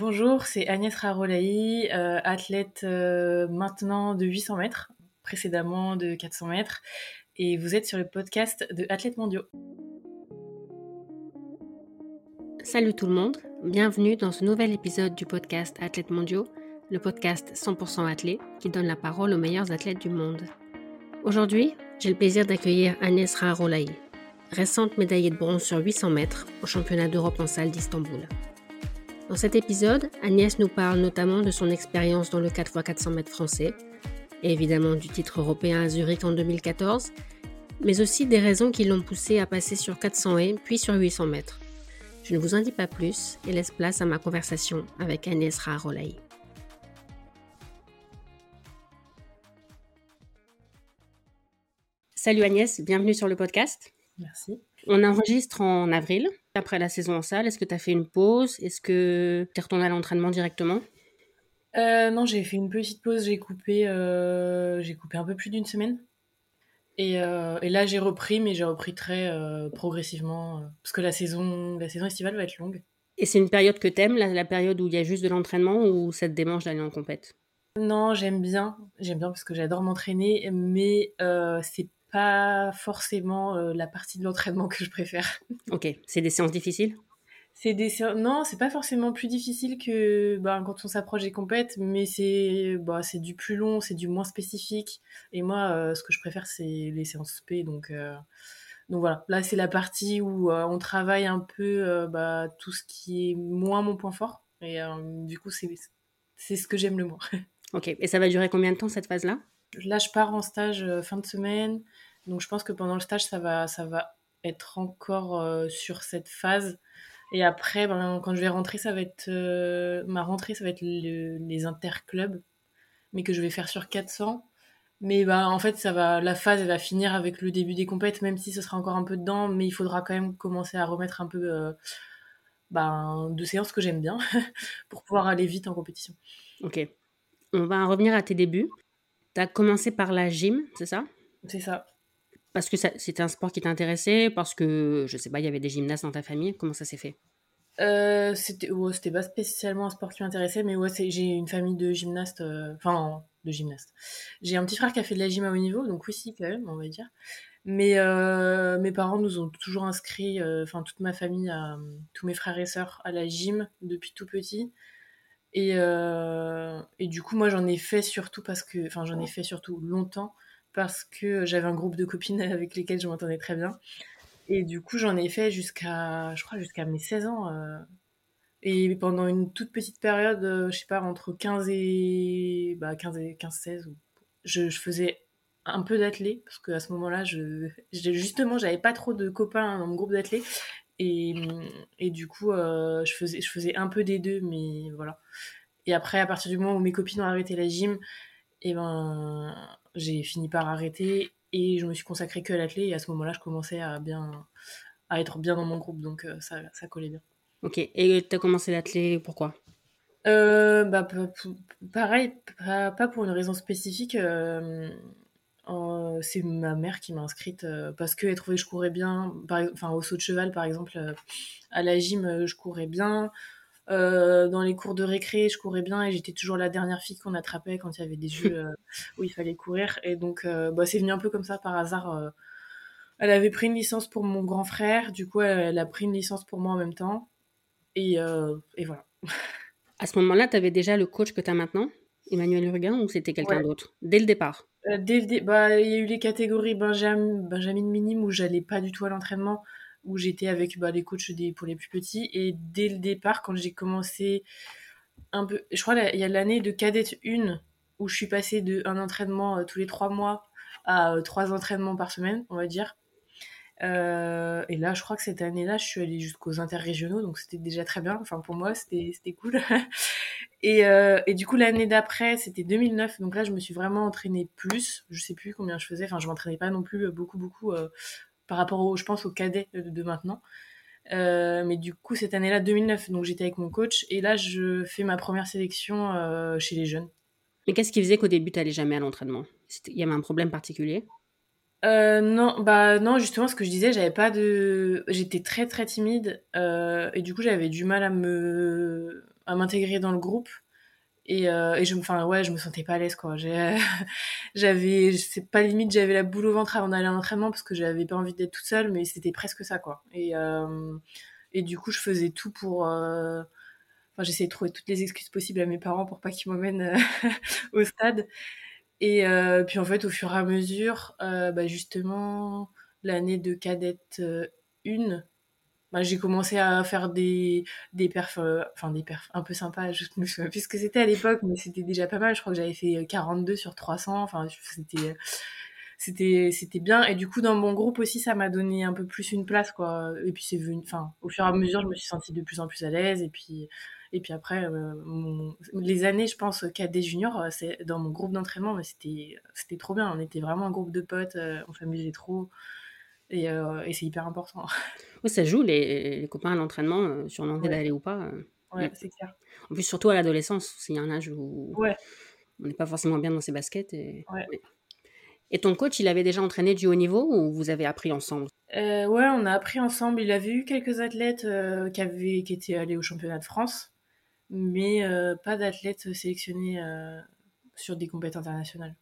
Bonjour, c'est Agnès Rarolaï, euh, athlète euh, maintenant de 800 mètres, précédemment de 400 mètres, et vous êtes sur le podcast de Athlètes mondiaux. Salut tout le monde, bienvenue dans ce nouvel épisode du podcast Athlètes mondiaux, le podcast 100% athlète qui donne la parole aux meilleurs athlètes du monde. Aujourd'hui, j'ai le plaisir d'accueillir Agnès Rarolaï, récente médaillée de bronze sur 800 mètres au championnat d'Europe en salle d'Istanbul. Dans cet épisode, Agnès nous parle notamment de son expérience dans le 4x400 mètres français, et évidemment du titre européen à Zurich en 2014, mais aussi des raisons qui l'ont poussée à passer sur 400 et puis sur 800 mètres. Je ne vous en dis pas plus et laisse place à ma conversation avec Agnès Raharolaï. Salut Agnès, bienvenue sur le podcast. Merci. On enregistre en avril, après la saison en salle. Est-ce que tu as fait une pause? Est-ce que tu es retourné à l'entraînement directement? Euh, non, j'ai fait une petite pause, j'ai coupé, euh, j'ai coupé un peu plus d'une semaine. Et, euh, et là, j'ai repris, mais j'ai repris très progressivement, parce que la saison, la saison estivale va être longue. Et c'est une période que t'aimes, la, la période où il y a juste de l'entraînement ou ça te démange d'aller en compète? Non, j'aime bien, j'aime bien parce que j'adore m'entraîner, mais euh, c'est pas forcément euh, la partie de l'entraînement que je préfère. Ok, c'est des séances difficiles? C'est des sé- non, c'est pas forcément plus difficile que ben, quand on s'approche des compètes, mais c'est bah, c'est du plus long, c'est du moins spécifique. Et moi, euh, ce que je préfère, c'est les séances spé. Donc, euh, donc voilà, là, c'est la partie où on travaille un peu bah, tout ce qui est moins mon point fort. Et du coup, c'est c'est ce que j'aime le moins. Ok, et ça va durer combien de temps cette phase-là? Là, je pars en stage euh, fin de semaine, donc je pense que pendant le stage, ça va, ça va être encore euh, sur cette phase. Et après, ben, quand je vais rentrer, ça va être euh, ma rentrée, ça va être le- les interclubs, mais que je vais faire sur 400. Mais ben, en fait, ça va, la phase, elle va finir avec le début des compètes, même si ce sera encore un peu dedans, mais il faudra quand même commencer à remettre un peu ben, de séances que j'aime bien pour pouvoir aller vite en compétition. Ok, on va en revenir à tes débuts. Tu as commencé par la gym, c'est ça? C'est ça. Parce que ça- c'était un sport qui t'intéressait, parce que, je sais pas, il y avait des gymnastes dans ta famille. Comment ça s'est fait? Euh, c'était ouais, c'était pas spécialement un sport qui m'intéressait, mais ouais, j'ai une famille de gymnastes, euh, enfin, de gymnastes. J'ai un petit frère qui a fait de la gym à haut niveau, donc oui, si, quand même, on va dire. Mais euh, mes parents nous ont toujours inscrits, euh, enfin, toute ma famille, à- tous mes frères et sœurs, à la gym depuis tout petit. Et, euh, et du coup, moi, j'en ai fait surtout parce que, enfin, j'en ai fait surtout longtemps parce que j'avais un groupe de copines avec lesquelles je m'entendais très bien. Et du coup, j'en ai fait jusqu'à, je crois, jusqu'à mes 16 ans. euh, et pendant une toute petite période, euh, je sais pas, entre 15 et, bah, 15 et 15-16, où je, je faisais un peu d'athlé, parce qu'à ce moment-là, je, justement, j'avais pas trop de copains dans mon groupe d'athlé. Et, et du coup, euh, je, faisais, je faisais un peu des deux, mais voilà. Et après, à partir du moment où mes copines ont arrêté la gym, et ben, j'ai fini par arrêter et je me suis consacrée que à l'athlé. Et à ce moment-là, je commençais à bien, à être bien dans mon groupe, donc euh, ça, ça collait bien. Ok, et tu as commencé l'athlé, pourquoi? Euh, bah, pareil, pas, pas pour une raison spécifique. euh, euh, c'est ma mère qui m'a inscrite euh, parce qu'elle trouvait que je courais bien. Par, enfin, au saut de cheval, par exemple, euh, à la gym, je courais bien. Dans les cours de récré, je courais bien et j'étais toujours la dernière fille qu'on attrapait quand il y avait des jeux où il fallait courir. Et donc, bah, c'est venu un peu comme ça par hasard. Elle avait pris une licence pour mon grand frère, du coup, elle, elle a pris une licence pour moi en même temps. Et, et voilà. À ce moment-là, tu avais déjà le coach que tu as maintenant, Emmanuel Urguin, ou c'était quelqu'un Ouais. d'autre? Dès le départ? Euh, dès le bah, il y a eu les catégories Benjamin, Benjamin minime où j'allais pas du tout à l'entraînement, où j'étais avec bah, les coachs pour les plus petits. Et dès le départ, quand j'ai commencé un peu, je crois il y a l'année de cadette 1 où je suis passée de un entraînement euh, tous les trois mois à euh, trois entraînements par semaine, on va dire. Et là, je crois que cette année-là, je suis allée jusqu'aux interrégionaux, donc c'était déjà très bien. Enfin, pour moi, c'était cool. et, euh, et du coup, l'année d'après, c'était 2009. Donc là, je me suis vraiment entraînée plus. Je sais plus combien je faisais. Enfin, je m'entraînais pas non plus beaucoup, beaucoup euh, par rapport, au, je pense, aux cadets de, de maintenant. Euh, mais du coup, cette année-là, 2009, donc j'étais avec mon coach. Et là, je fais ma première sélection chez les jeunes. Mais qu'est-ce qui faisait qu'au début, tu n'allais jamais à l'entraînement? Il y avait un problème particulier? Euh, non, bah non, justement, ce que je disais, j'avais pas de, j'étais très très timide euh, et du coup j'avais du mal à me à m'intégrer dans le groupe. Et, euh, et je, enfin, ouais, je me sentais pas à l'aise, quoi. J'avais, c'est pas limite, j'avais la boule au ventre avant d'aller à l'entraînement parce que j'avais pas envie d'être toute seule, mais c'était presque ça, quoi. Et, euh, et du coup, je faisais tout pour. Euh, j'essayais de trouver toutes les excuses possibles à mes parents pour pas qu'ils m'emmènent au stade. Et puis en fait, au fur et à mesure, bah, justement, l'année de cadette 1, bah, j'ai commencé à faire des, des perfs, euh, enfin des perfs un peu sympas, je me souviens plus ce que c'était à l'époque, mais c'était déjà pas mal. Je crois que j'avais fait 42 sur 300, enfin c'était c'était c'était bien. Et du coup dans mon groupe aussi ça m'a donné un peu plus une place quoi. Et puis c'est venu enfin au fur et à mesure je me suis sentie de plus en plus à l'aise. Et puis et puis après euh, les années je pense cadet junior euh, c'est dans mon groupe d'entraînement c'était c'était trop bien. On était vraiment un groupe de potes euh, on s'amusait trop et, euh, et c'est hyper important Oui, ça joue les, les copains à l'entraînement, euh, sur l'envie ouais d'aller ou pas. euh. ouais c'est clair En plus, surtout à l'adolescence, s'il y a un âge où ouais on n'est pas forcément bien dans ses baskets. Et... Et ton coach, il avait déjà entraîné du haut niveau ou vous avez appris ensemble? Euh, ouais, on a appris ensemble. Il avait eu quelques athlètes euh, qui, avaient, qui étaient allés au championnat de France, mais euh, pas d'athlètes sélectionnés sur des compétitions internationales.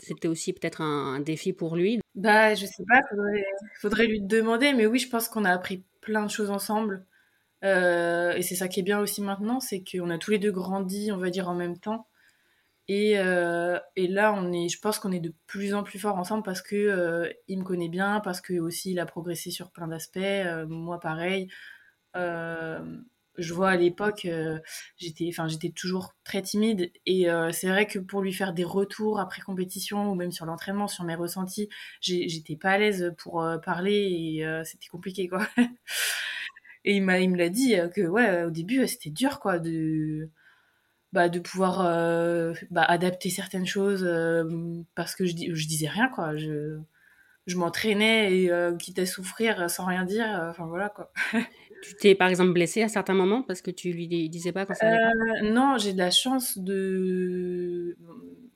C'était aussi peut-être un, un défi pour lui. Bah, je sais pas, faudrait, faudrait lui demander, mais oui, je pense qu'on a appris plein de choses ensemble. Euh, et c'est ça qui est bien aussi maintenant, c'est qu'on a tous les deux grandi, on va dire, en même temps. Et, euh, et là, on est, je pense qu'on est de plus en plus fort ensemble parce que euh, il me connaît bien, parce que aussi il a progressé sur plein d'aspects. Moi, pareil. Je vois à l'époque, euh, j'étais, enfin, j'étais toujours très timide et euh, c'est vrai que pour lui faire des retours après compétition ou même sur l'entraînement, sur mes ressentis, j'étais pas à l'aise pour euh, parler et c'était compliqué quoi. Et il m'a, il me l'a dit que ouais, au début, c'était dur quoi de bah, de pouvoir bah, adapter certaines choses parce que je, je disais rien quoi je m'entraînais et euh, quitte à souffrir sans rien dire euh, enfin voilà quoi. Tu t'es par exemple blessé à certains moments parce que tu lui dis- disais pas quand ça allait Euh, non j'ai de la chance de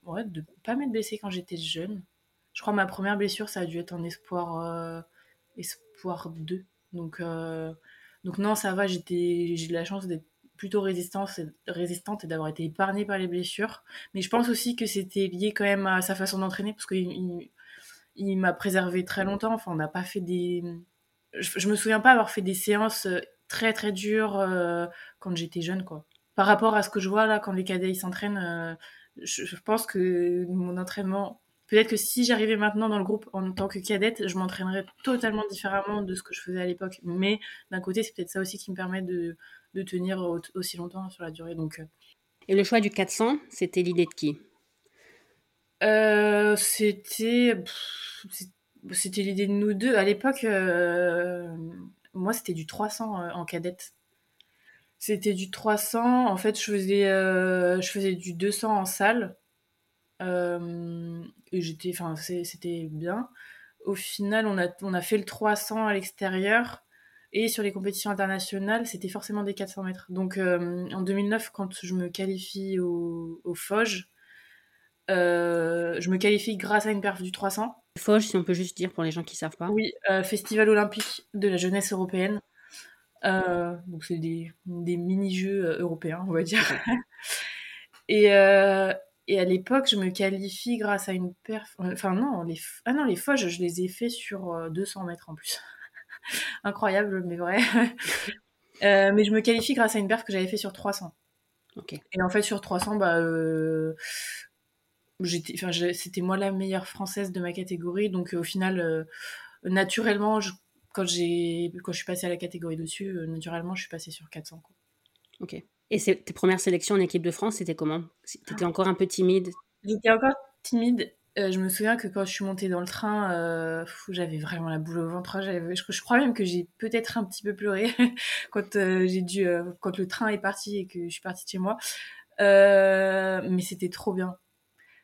ouais de pas m'être blessée quand j'étais jeune. Je crois ma première blessure ça a dû être en espoir euh, espoir 2 donc donc non ça va j'étais j'ai de la chance d'être plutôt résistante et, résistante et d'avoir été épargnée par les blessures. Mais je pense aussi que c'était lié quand même à sa façon d'entraîner parce qu'il il, m'a préservé très longtemps. Enfin on n'a pas fait des je, je me souviens pas avoir fait des séances euh, très très dures euh, quand j'étais jeune quoi. Par rapport à ce que je vois là quand les cadets s'entraînent euh, je, pense que mon entraînement peut-être que si j'arrivais maintenant dans le groupe en tant que cadette je m'entraînerais totalement différemment de ce que je faisais à l'époque. Mais d'un côté c'est peut-être ça aussi qui me permet de, de tenir au- aussi longtemps sur la durée. Donc Et le choix du 400, c'était l'idée de qui? Euh, c'était c'était l'idée de nous deux. À l'époque euh, moi c'était du 300 euh, en cadette. C'était du 300 en fait je faisais je faisais du 200 en salle. Et j'étais enfin c'était bien. Au final on a on a fait le 300 à l'extérieur. Et sur les compétitions internationales c'était forcément des 400 mètres. Donc en 2009 quand je me qualifie au, au euh, je me qualifie grâce à une perf du 300. Foch, si on peut juste dire pour les gens qui savent pas. Oui, euh, Festival olympique de la jeunesse européenne. Euh, donc c'est des, des mini-jeux européens, on va dire. et, et à l'époque, je me qualifie grâce à une perf. Enfin non, les ah non les je les ai fait sur euh, 200 mètres en plus. Incroyable, mais vrai. Mais je me qualifie grâce à une perf que j'avais fait sur 300. Ok. Et en fait, sur 300, bah, euh, c'était moi la meilleure française de ma catégorie. Donc, euh, au final, euh, naturellement, je- quand, je suis passée à la catégorie dessus, euh, naturellement, je suis passée sur 400. Quoi. Ok. Et tes premières sélections en équipe de France, c'était comment? T'étais encore un peu timide? J'étais encore timide. Euh, je me souviens que quand je suis montée dans le train, euh, j'avais vraiment la boule au ventre. J'avais- Je, je crois même que j'ai peut-être un petit peu pleuré quand euh, j'ai dû, quand le train est parti et que je suis partie de chez moi. Mais c'était trop bien.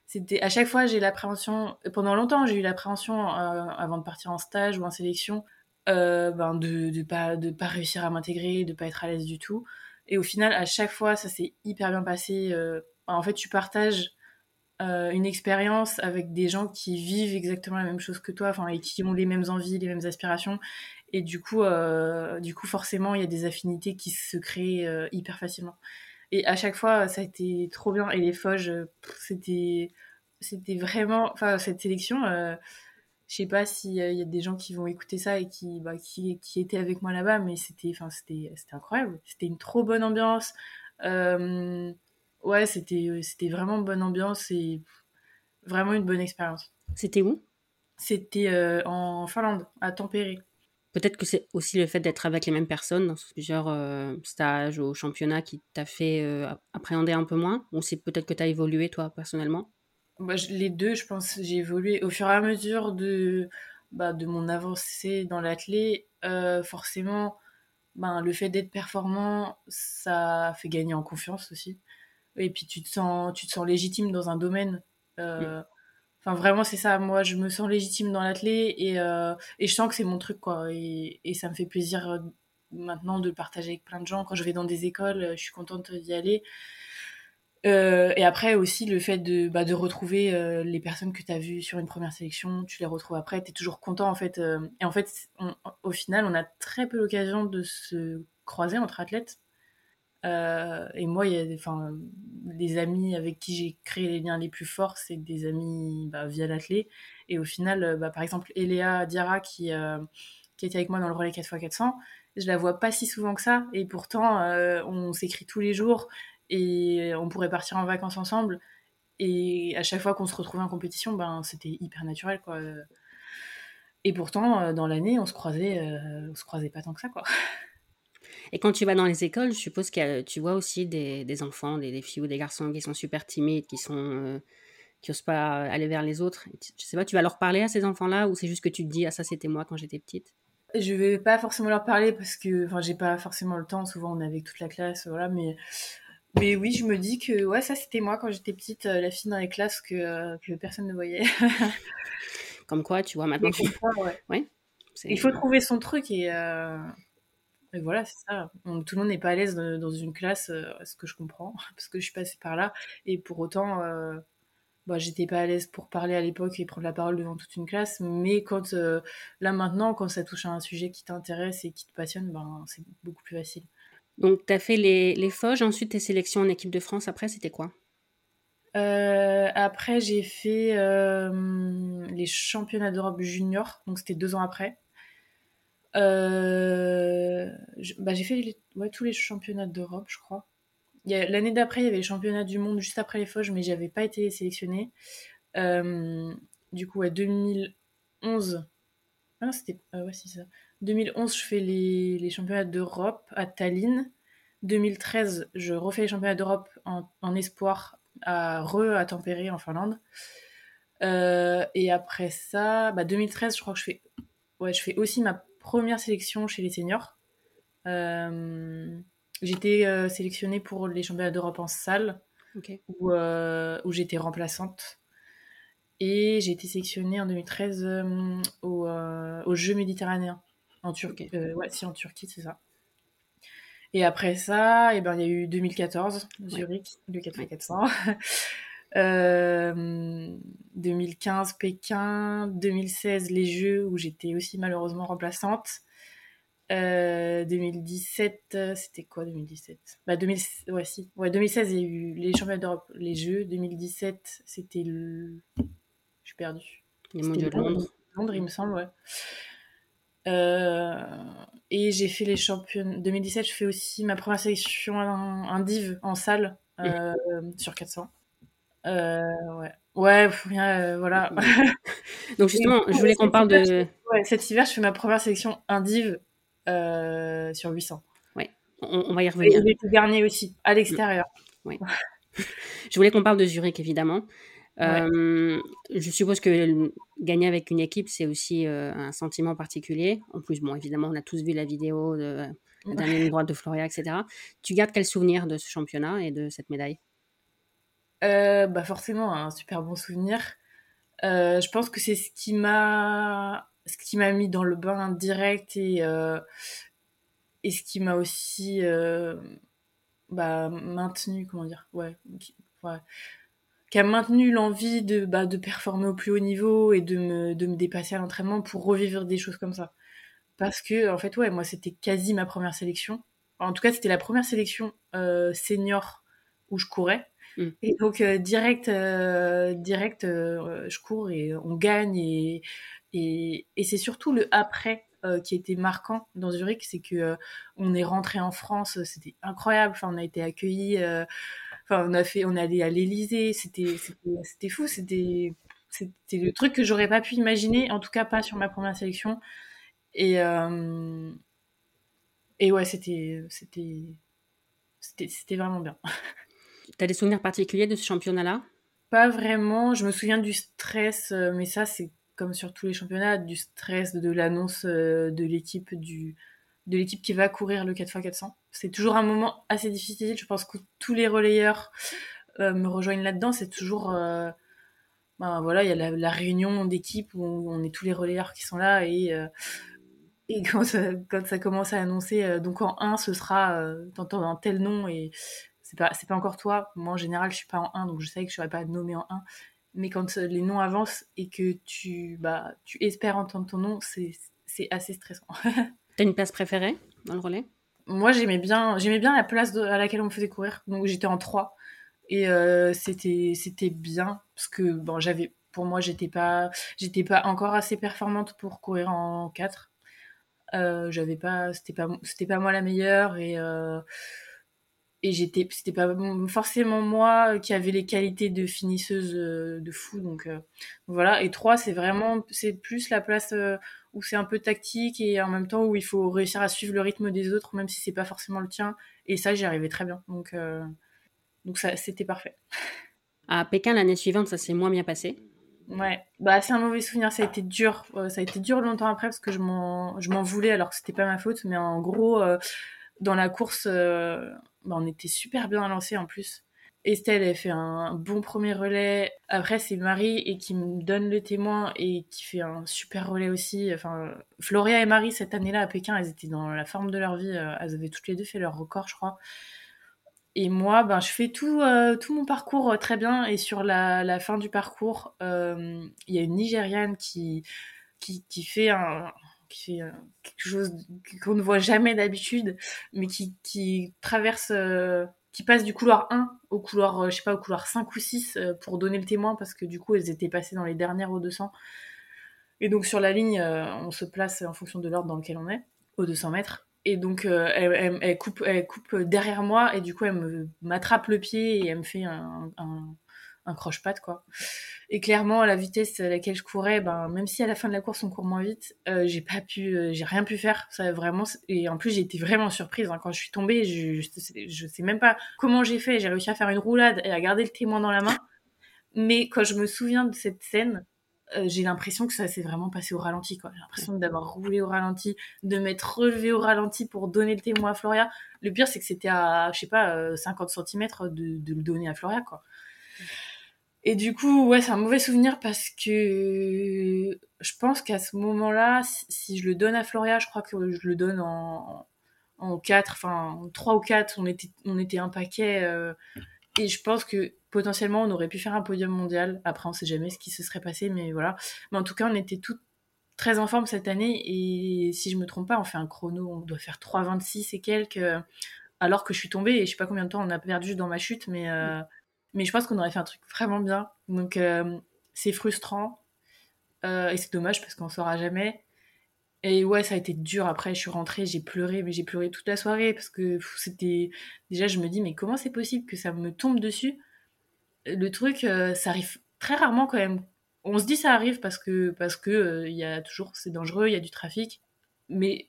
C'était à chaque fois j'ai l'appréhension. Pendant longtemps j'ai eu l'appréhension euh, avant de partir en stage ou en sélection euh, ben de de pas de pas réussir à m'intégrer, de pas être à l'aise du tout. Et au final à chaque fois ça s'est hyper bien passé. Euh, en fait tu partages une expérience avec des gens qui vivent exactement la même chose que toi, enfin et qui ont les mêmes envies, les mêmes aspirations. Et du coup, du coup forcément il y a des affinités qui se créent hyper facilement. Et à chaque fois, ça a été trop bien. Et les Foges, c'était, c'était vraiment, enfin, cette sélection, euh, je sais pas s'il y a des gens qui vont écouter ça et qui, bah, qui, qui étaient avec moi là-bas, mais c'était, enfin, c'était, c'était incroyable. C'était une trop bonne ambiance. Euh, ouais, c'était, c'était vraiment une bonne ambiance et vraiment une bonne expérience. C'était où? C'était euh, en Finlande, à Tampere. Peut-être que c'est aussi le fait d'être avec les mêmes personnes dans plusieurs euh, stages ou championnats qui t'a fait euh, appréhender un peu moins Ou c'est peut-être que tu as évolué toi personnellement? Bah, Les deux, je pense. J'ai évolué au fur et à mesure de, bah, de mon avancée dans l'athlé. Euh, forcément, ben, le fait d'être performant, ça fait gagner en confiance aussi. Et puis tu te sens, tu te sens légitime dans un domaine. Mm. Enfin, vraiment, c'est ça. Moi, je me sens légitime dans l'athlé et, euh, et je sens que c'est mon truc, quoi. Et, ça me fait plaisir euh, maintenant de le partager avec plein de gens. Quand je vais dans des écoles, euh, je suis contente d'y aller. Et après aussi le fait de, bah, retrouver les personnes que tu as vues sur une première sélection, tu les retrouves après, tu es toujours content en fait. et en fait, au final, on a très peu l'occasion de se croiser entre athlètes. Euh, et moi, y a enfin, les amis avec qui j'ai créé les liens les plus forts, c'est des amis bah, via l'athlé. Et au final, euh, bah, par exemple, Eléa Diarra, qui, euh, qui était avec moi dans le relais 4x400, je la vois pas si souvent que ça. Et pourtant, on s'écrit tous les jours et on pourrait partir en vacances ensemble. Et à chaque fois qu'on se retrouvait en compétition, ben, c'était hyper naturel. Quoi. Et pourtant, dans l'année, on se croisait, on se croisait pas tant que ça. Quoi. Et quand tu vas dans les écoles, je suppose que tu vois aussi des, des enfants, des, filles ou des garçons qui sont super timides, qui sont euh, qui osent pas aller vers les autres. Je sais pas, tu vas leur parler à ces enfants-là ou c'est juste que tu te dis ah ça c'était moi quand j'étais petite? Je vais pas forcément leur parler parce que enfin j'ai pas forcément le temps. Souvent on est avec toute la classe, voilà. Mais mais oui, je me dis que ouais ça c'était moi quand j'étais petite, euh, la fille dans les classes que euh, que personne ne voyait. Comme quoi, tu vois maintenant. Tu... ouais. Il faut trouver son truc et et voilà, c'est ça. tout le monde n'est pas à l'aise dans une classe, euh, ce que je comprends, parce que je suis passée par là. Et pour autant, euh, bah, j'étais pas à l'aise pour parler à l'époque et prendre la parole devant toute une classe. Mais quand, euh, là maintenant, quand ça touche à un sujet qui t'intéresse et qui te passionne, ben, c'est beaucoup plus facile. Donc, tu as fait les, les Foges, ensuite tes sélections en équipe de France. Après, c'était quoi? Après, j'ai fait les championnats d'Europe junior, donc c'était deux ans après. Euh, bah, j'ai fait tous les championnats d'Europe, je crois. L'année d'après, il y avait les championnats du monde juste après les Foges, mais j'avais pas été sélectionnée. Euh, du coup, ouais, 2011. Ah c'était. Euh, ouais, c'est ça. 2011, je fais les, les championnats d'Europe à Tallinn. 2013, je refais les championnats d'Europe en, en, espoir à Re, à Tempéré, en Finlande. et après ça, bah 2013, je crois que je fais, ouais, je fais aussi ma première sélection chez les seniors. Euh, j'étais euh, sélectionnée pour les championnats d'Europe en salle, où, euh, où j'étais remplaçante. Et j'ai été sélectionnée en 2013 au, aux Jeux méditerranéens, en Turquie. ouais, si, en Turquie, c'est ça. Et après ça, eh ben, il y a eu 2014, Zurich, le 4 x 400. 2015 Pékin, 2016 les Jeux où j'étais aussi malheureusement remplaçante. 2017, euh, c'était quoi 2017 bah, ouais, si. ouais, 2016, il y a eu les championnats d'Europe, les Jeux. 2017, c'était le. Je suis perdue. Les mondiaux de Londres. Londres, il me semble, ouais. Euh, et j'ai fait les championnats. 2017, je fais aussi ma première sélection en, div en salle euh, sur 400. Euh, ouais. Ouais, rien, euh, voilà. Donc justement, je voulais qu'on parle de... Ouais, cet hiver, je fais ma première sélection indive euh, sur 800. Ouais, on, va y revenir. Et le dernier aussi, à l'extérieur. Ouais. je voulais qu'on parle de Zurich, évidemment. Euh, je suppose que gagner avec une équipe, c'est aussi un sentiment particulier. En plus, bon, évidemment, on a tous vu la vidéo de la dernière ligne droite de Floria, etc. Tu gardes quel souvenir de ce championnat et de cette médaille? Euh, bah forcément, un super bon souvenir. Euh, je pense que c'est ce qui m'a ce qui m'a mis dans le bain direct et euh, et ce qui m'a aussi bah, maintenu comment dire ouais qui, ouais, qui a maintenu l'envie de bah, de performer au plus haut niveau et de me de me dépasser à l'entraînement pour revivre des choses comme ça parce que en fait ouais moi c'était quasi ma première sélection en tout cas, c'était la première sélection senior où je courais. Mm. Et donc, direct, direct je cours et on gagne. Et, et, c'est surtout le après qui était marquant dans Zurich, c'est que on est rentré en France, c'était incroyable. Enfin, on a été accueillis. On a fait, on est allé à l'Élysée. C'était, fou. C'était le truc que j'aurais pas pu imaginer, en tout cas pas sur ma première sélection. Et, euh, et ouais, c'était, vraiment bien. T'as des souvenirs particuliers de ce championnat-là? Pas vraiment. Je me souviens du stress, euh, mais ça, c'est comme sur tous les championnats, du stress de, l'annonce euh, de l'équipe qui va courir le 4x400. C'est toujours un moment assez difficile. Je pense que tous les relayeurs me rejoignent là-dedans. C'est toujours ben voilà, il y a la, réunion d'équipe où on, est tous les relayeurs qui sont là et, euh, quand, ça, commence à annoncer, euh, donc en 1, ce sera, euh, t'entends un tel nom et c'est pas, c'est pas encore toi. Moi, en général, je suis pas en 1, donc je savais que je serais pas nommé en 1. Mais quand les noms avancent et que tu, bah, tu espères entendre ton nom, c'est, c'est assez stressant. T'as une place préférée dans le relais? Moi, j'aimais bien, j'aimais bien la place à laquelle on me faisait courir. Donc, j'étais en 3. Et euh, c'était c'était bien parce que bon j'avais pour moi j'étais pas j'étais pas encore assez performante pour courir en 4 euh, j'avais pas c'était pas c'était pas moi la meilleure et euh, et j'étais c'était pas forcément moi qui avait les qualités de finisseuse euh, de fou donc, euh, voilà et 3 c'est vraiment c'est plus la place euh, où c'est un peu tactique et en même temps où il faut réussir à suivre le rythme des autres même si c'est pas forcément le tien et ça j'y arrivais très bien donc donc ça, c'était parfait. À Pékin l'année suivante, ça s'est moins bien passé. Ouais, bah c'est un mauvais souvenir. Ça a été dur. Ça a été dur longtemps après parce que je m'en, je m'en voulais alors que c'était pas ma faute. Mais en gros, dans la course, bah, on était super bien lancé en plus. Estelle, elle fait un bon premier relais. Après, c'est Marie et qui me donne le témoin et qui fait un super relais aussi. Enfin, Floria et Marie cette année-là à Pékin, elles étaient dans la forme de leur vie. Elles avaient toutes les deux fait leur record, je crois. Et moi, ben, je fais tout, euh, mon parcours euh, très bien. Et sur la, fin du parcours, euh, il y a une Nigériane qui, qui, qui fait, un, qui fait quelque chose qu'on ne voit jamais d'habitude, mais qui, traverse, qui passe du couloir 1 au couloir, je sais pas, au couloir 5 ou 6 pour donner le témoin parce que du coup, elles étaient passées dans les dernières aux 200. Et donc sur la ligne, on se place en fonction de l'ordre dans lequel on est, aux 200 mètres. Et donc, euh, elle, coupe, elle coupe derrière moi et du coup, elle m'attrape le pied et elle me fait un, un croche-patte, quoi. Et clairement, à la vitesse à laquelle je courais, ben, même si à la fin de la course, on court moins vite, euh, j'ai pas pu, euh, j'ai rien pu faire. Ça, vraiment, et en plus, j'ai été vraiment surprise. Hein. Quand je suis tombée, je, je, je sais même pas comment j'ai fait. J'ai réussi à faire une roulade et à garder le témoin dans la main. Mais quand je me souviens de cette scène, euh, j'ai l'impression que ça s'est vraiment passé au ralenti. Quoi. J'ai l'impression d'avoir roulé au ralenti, de m'être relevé au ralenti pour donner le témoin à Floria. Le pire, c'est que c'était à, je sais pas, 50 euh, cm de, de, le donner à Floria. Quoi. Et du coup, ouais, c'est un mauvais souvenir parce que je pense qu'à ce moment-là, si, je le donne à Floria, je crois que je le donne en, en 4, enfin 3 ou 4, on était, on était un paquet. Euh, et je pense que potentiellement on aurait pu faire un podium mondial. Après, on sait jamais ce qui se serait passé, mais voilà. Mais en tout cas, on était toutes très en forme cette année. Et si je me trompe pas, on fait un chrono, on doit faire 3,26 et quelques, alors que je suis tombée. Et je sais pas combien de temps on a perdu dans ma chute, mais, euh, mais je pense qu'on aurait fait un truc vraiment bien. Donc, euh, c'est frustrant. Euh, et c'est dommage parce qu'on saura jamais. Et ouais, ça a été dur. Après, je suis rentrée, j'ai pleuré, mais j'ai pleuré toute la soirée parce que c'était. Déjà, je me dis, mais comment c'est possible que ça me tombe dessus? Le truc, euh, ça arrive très rarement quand même. On se dit ça arrive parce que parce que il y a toujours c'est dangereux, il y a du trafic, mais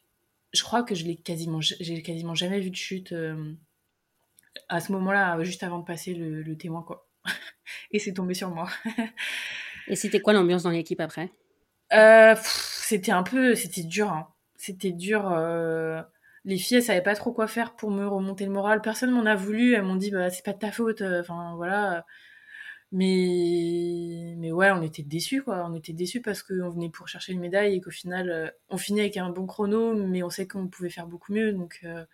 je crois que je l'ai quasiment j'ai quasiment jamais vu de chute à ce moment-là, juste avant de passer le, le témoin quoi. Et c'est tombé sur moi. Et c'était quoi l'ambiance dans l'équipe après? Euh, c'était un peu, c'était dur. Hein. C'était dur. Euh... Les filles, elles savaient pas trop quoi faire pour me remonter le moral. Personne m'en a voulu. Elles m'ont dit, bah c'est pas de ta faute. Euh, enfin voilà. Mais mais ouais, on était déçus quoi. On était déçus parce qu'on venait pour chercher une médaille et qu'au final, on finit avec un bon chrono, mais on sait qu'on pouvait faire beaucoup mieux. Donc euh,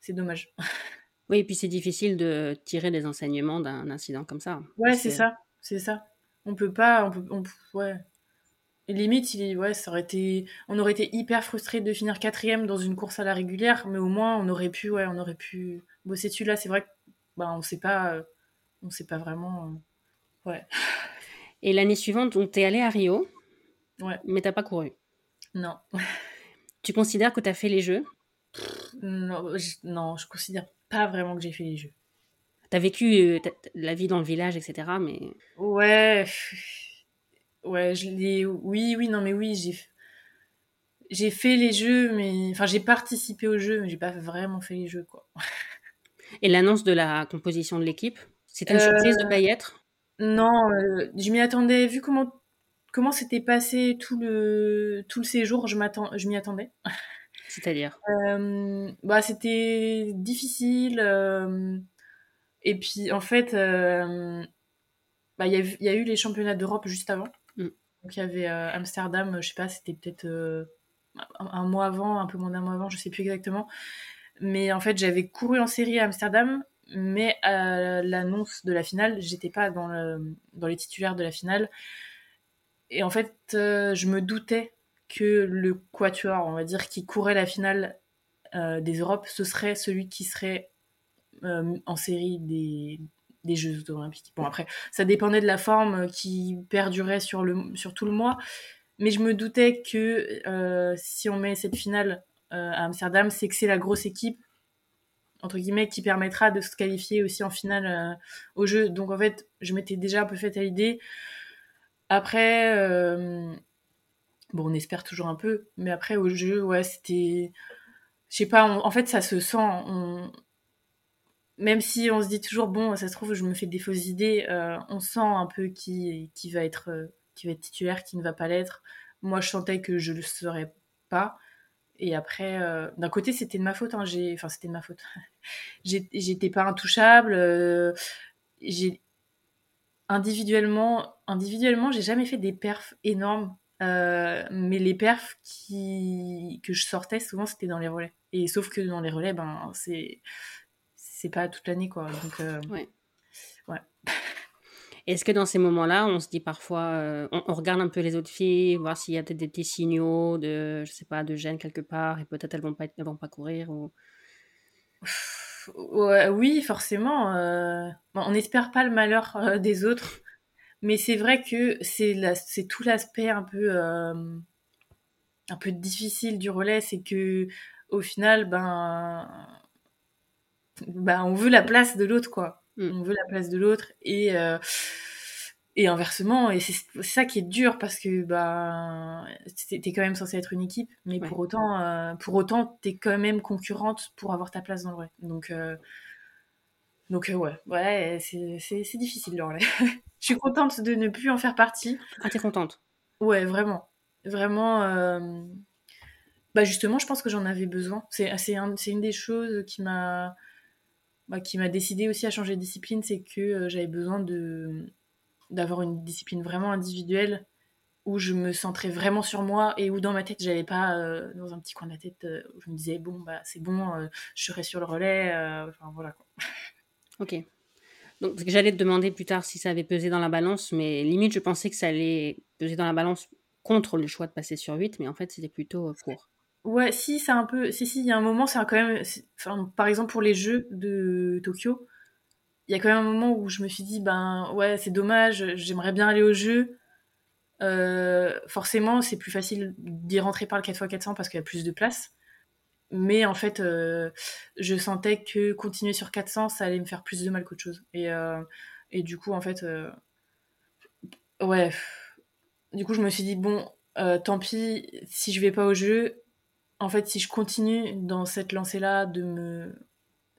c'est dommage. Oui, et puis c'est difficile de tirer des enseignements d'un incident comme ça. Ouais, c'est ça, c'est ça. On peut pas, on peut, on, ouais, limite, il, ouais, ça aurait été, on aurait été hyper frustré de finir quatrième dans une course à la régulière, mais au moins on aurait pu, ouais, on aurait pu bosser dessus. Là, c'est vrai que, bah, on sait pas, euh, on sait pas vraiment, euh, ouais. Et l'année suivante, donc t'es allé à Rio, ouais. mais t'as pas couru. Non. tu considères que t'as fait les jeux? Non je, non, je considère pas vraiment que j'ai fait les jeux. T'as vécu euh, la vie dans le village, etc. Mais ouais, ouais, je l'ai. Oui, oui, non, mais oui, j'ai. J'ai fait les jeux, mais enfin j'ai participé aux jeux, mais j'ai pas vraiment fait les jeux quoi. Et l'annonce de la composition de l'équipe, c'était une surprise de pas y être? Non, euh, je m'y attendais. Vu comment comment s'était passé tout le tout le séjour, je m'attends, je m'y attendais. C'est-à-dire euh, Bah c'était difficile. Euh, et puis en fait, euh, bah il y, y, a eu les championnats d'Europe juste avant. Mm. Donc il y avait Amsterdam, je sais pas, c'était peut-être un, mois avant, un peu moins d'un mois avant, je sais plus exactement. Mais en fait, j'avais couru en série à Amsterdam, mais à l'annonce de la finale, j'étais pas dans, le, dans les titulaires de la finale. Et en fait, je me doutais que le quatuor, on va dire, qui courait la finale euh, des Europes, ce serait celui qui serait euh, en série des, des Jeux olympiques. Bon, après, ça dépendait de la forme qui perdurait sur, tout le mois, mais je me doutais que euh, si on met cette finale à Amsterdam, c'est que c'est la grosse équipe entre guillemets qui permettra de se qualifier aussi en finale au jeu. Donc en fait, je m'étais déjà un peu faite à l'idée. Après, Bon, on espère toujours un peu, mais après au jeu, ouais, c'était. Je sais pas, en fait, ça se sent. Même si on se dit toujours, bon, ça se trouve, je me fais des fausses idées, euh, on sent un peu qui, qui, va être, euh, qui va être titulaire, qui ne va pas l'être. Moi, je sentais que je le serais pas. Et après, euh, d'un côté, c'était de ma faute. Hein, enfin, c'était de ma faute. J'étais pas intouchable. j'ai individuellement, individuellement, j'ai jamais fait des perfs énormes euh, mais les perfs qui... que je sortais, souvent, c'était dans les relais. Et sauf que dans les relais, ben, c'est, c'est pas toute l'année, quoi. Donc, euh, ouais. ouais. Est-ce que dans ces moments-là, on se dit parfois, euh, on, regarde un peu les autres filles, voir s'il y a peut-être des petits signaux de, je sais pas, de gêne quelque part, et peut-être elles vont pas, elles vont pas courir ou... Ouais, oui, forcément. on n'espère pas le malheur des autres. Mais c'est vrai que c'est c'est tout l'aspect un peu euh, un peu difficile du relais, c'est que au final, ben, ben on veut la place de l'autre, quoi. Mm. On veut la place de l'autre et euh, et inversement. Et c'est ça qui est dur parce que ben t'es quand même censé être une équipe, mais pour autant, euh, pour autant, t'es quand même concurrente pour avoir ta place dans le relais. Donc donc ouais, ouais, c'est difficile le relais. Je suis contente de ne plus en faire partie. Ah, t'es contente Ouais, vraiment. Vraiment. Euh, bah justement, je pense que j'en avais besoin. C'est un, une des choses qui m'a bah, qui m'a décidé aussi à changer de discipline, c'est que euh, j'avais besoin de d'avoir une discipline vraiment individuelle où je me centrais vraiment sur moi et où dans ma tête j'avais pas euh, dans un petit coin de la tête où je me disais bon bah c'est bon je serai sur le relais enfin voilà quoi. ok donc, j'allais te demander plus tard si ça avait pesé dans la balance, mais limite, je pensais que ça allait peser dans la balance contre le choix de passer sur 8, mais en fait, c'était plutôt pour. Euh, ouais, si, c'est un peu. Si, si, il y a un moment, c'est quand même. Enfin, par exemple, pour les Jeux de Tokyo, il y a quand même un moment où je me suis dit, ben ouais, c'est dommage, j'aimerais bien aller aux Jeux. Euh, forcément, c'est plus facile d'y rentrer par le 4x400 parce qu'il y a plus de place. Mais en fait, euh, je sentais que continuer sur 400, ça allait me faire plus de mal qu'autre chose. Et, euh, et du coup, en fait, euh, ouais. Du coup, je me suis dit, bon, tant pis, si je vais pas au jeu, en fait, si je continue dans cette lancée-là de me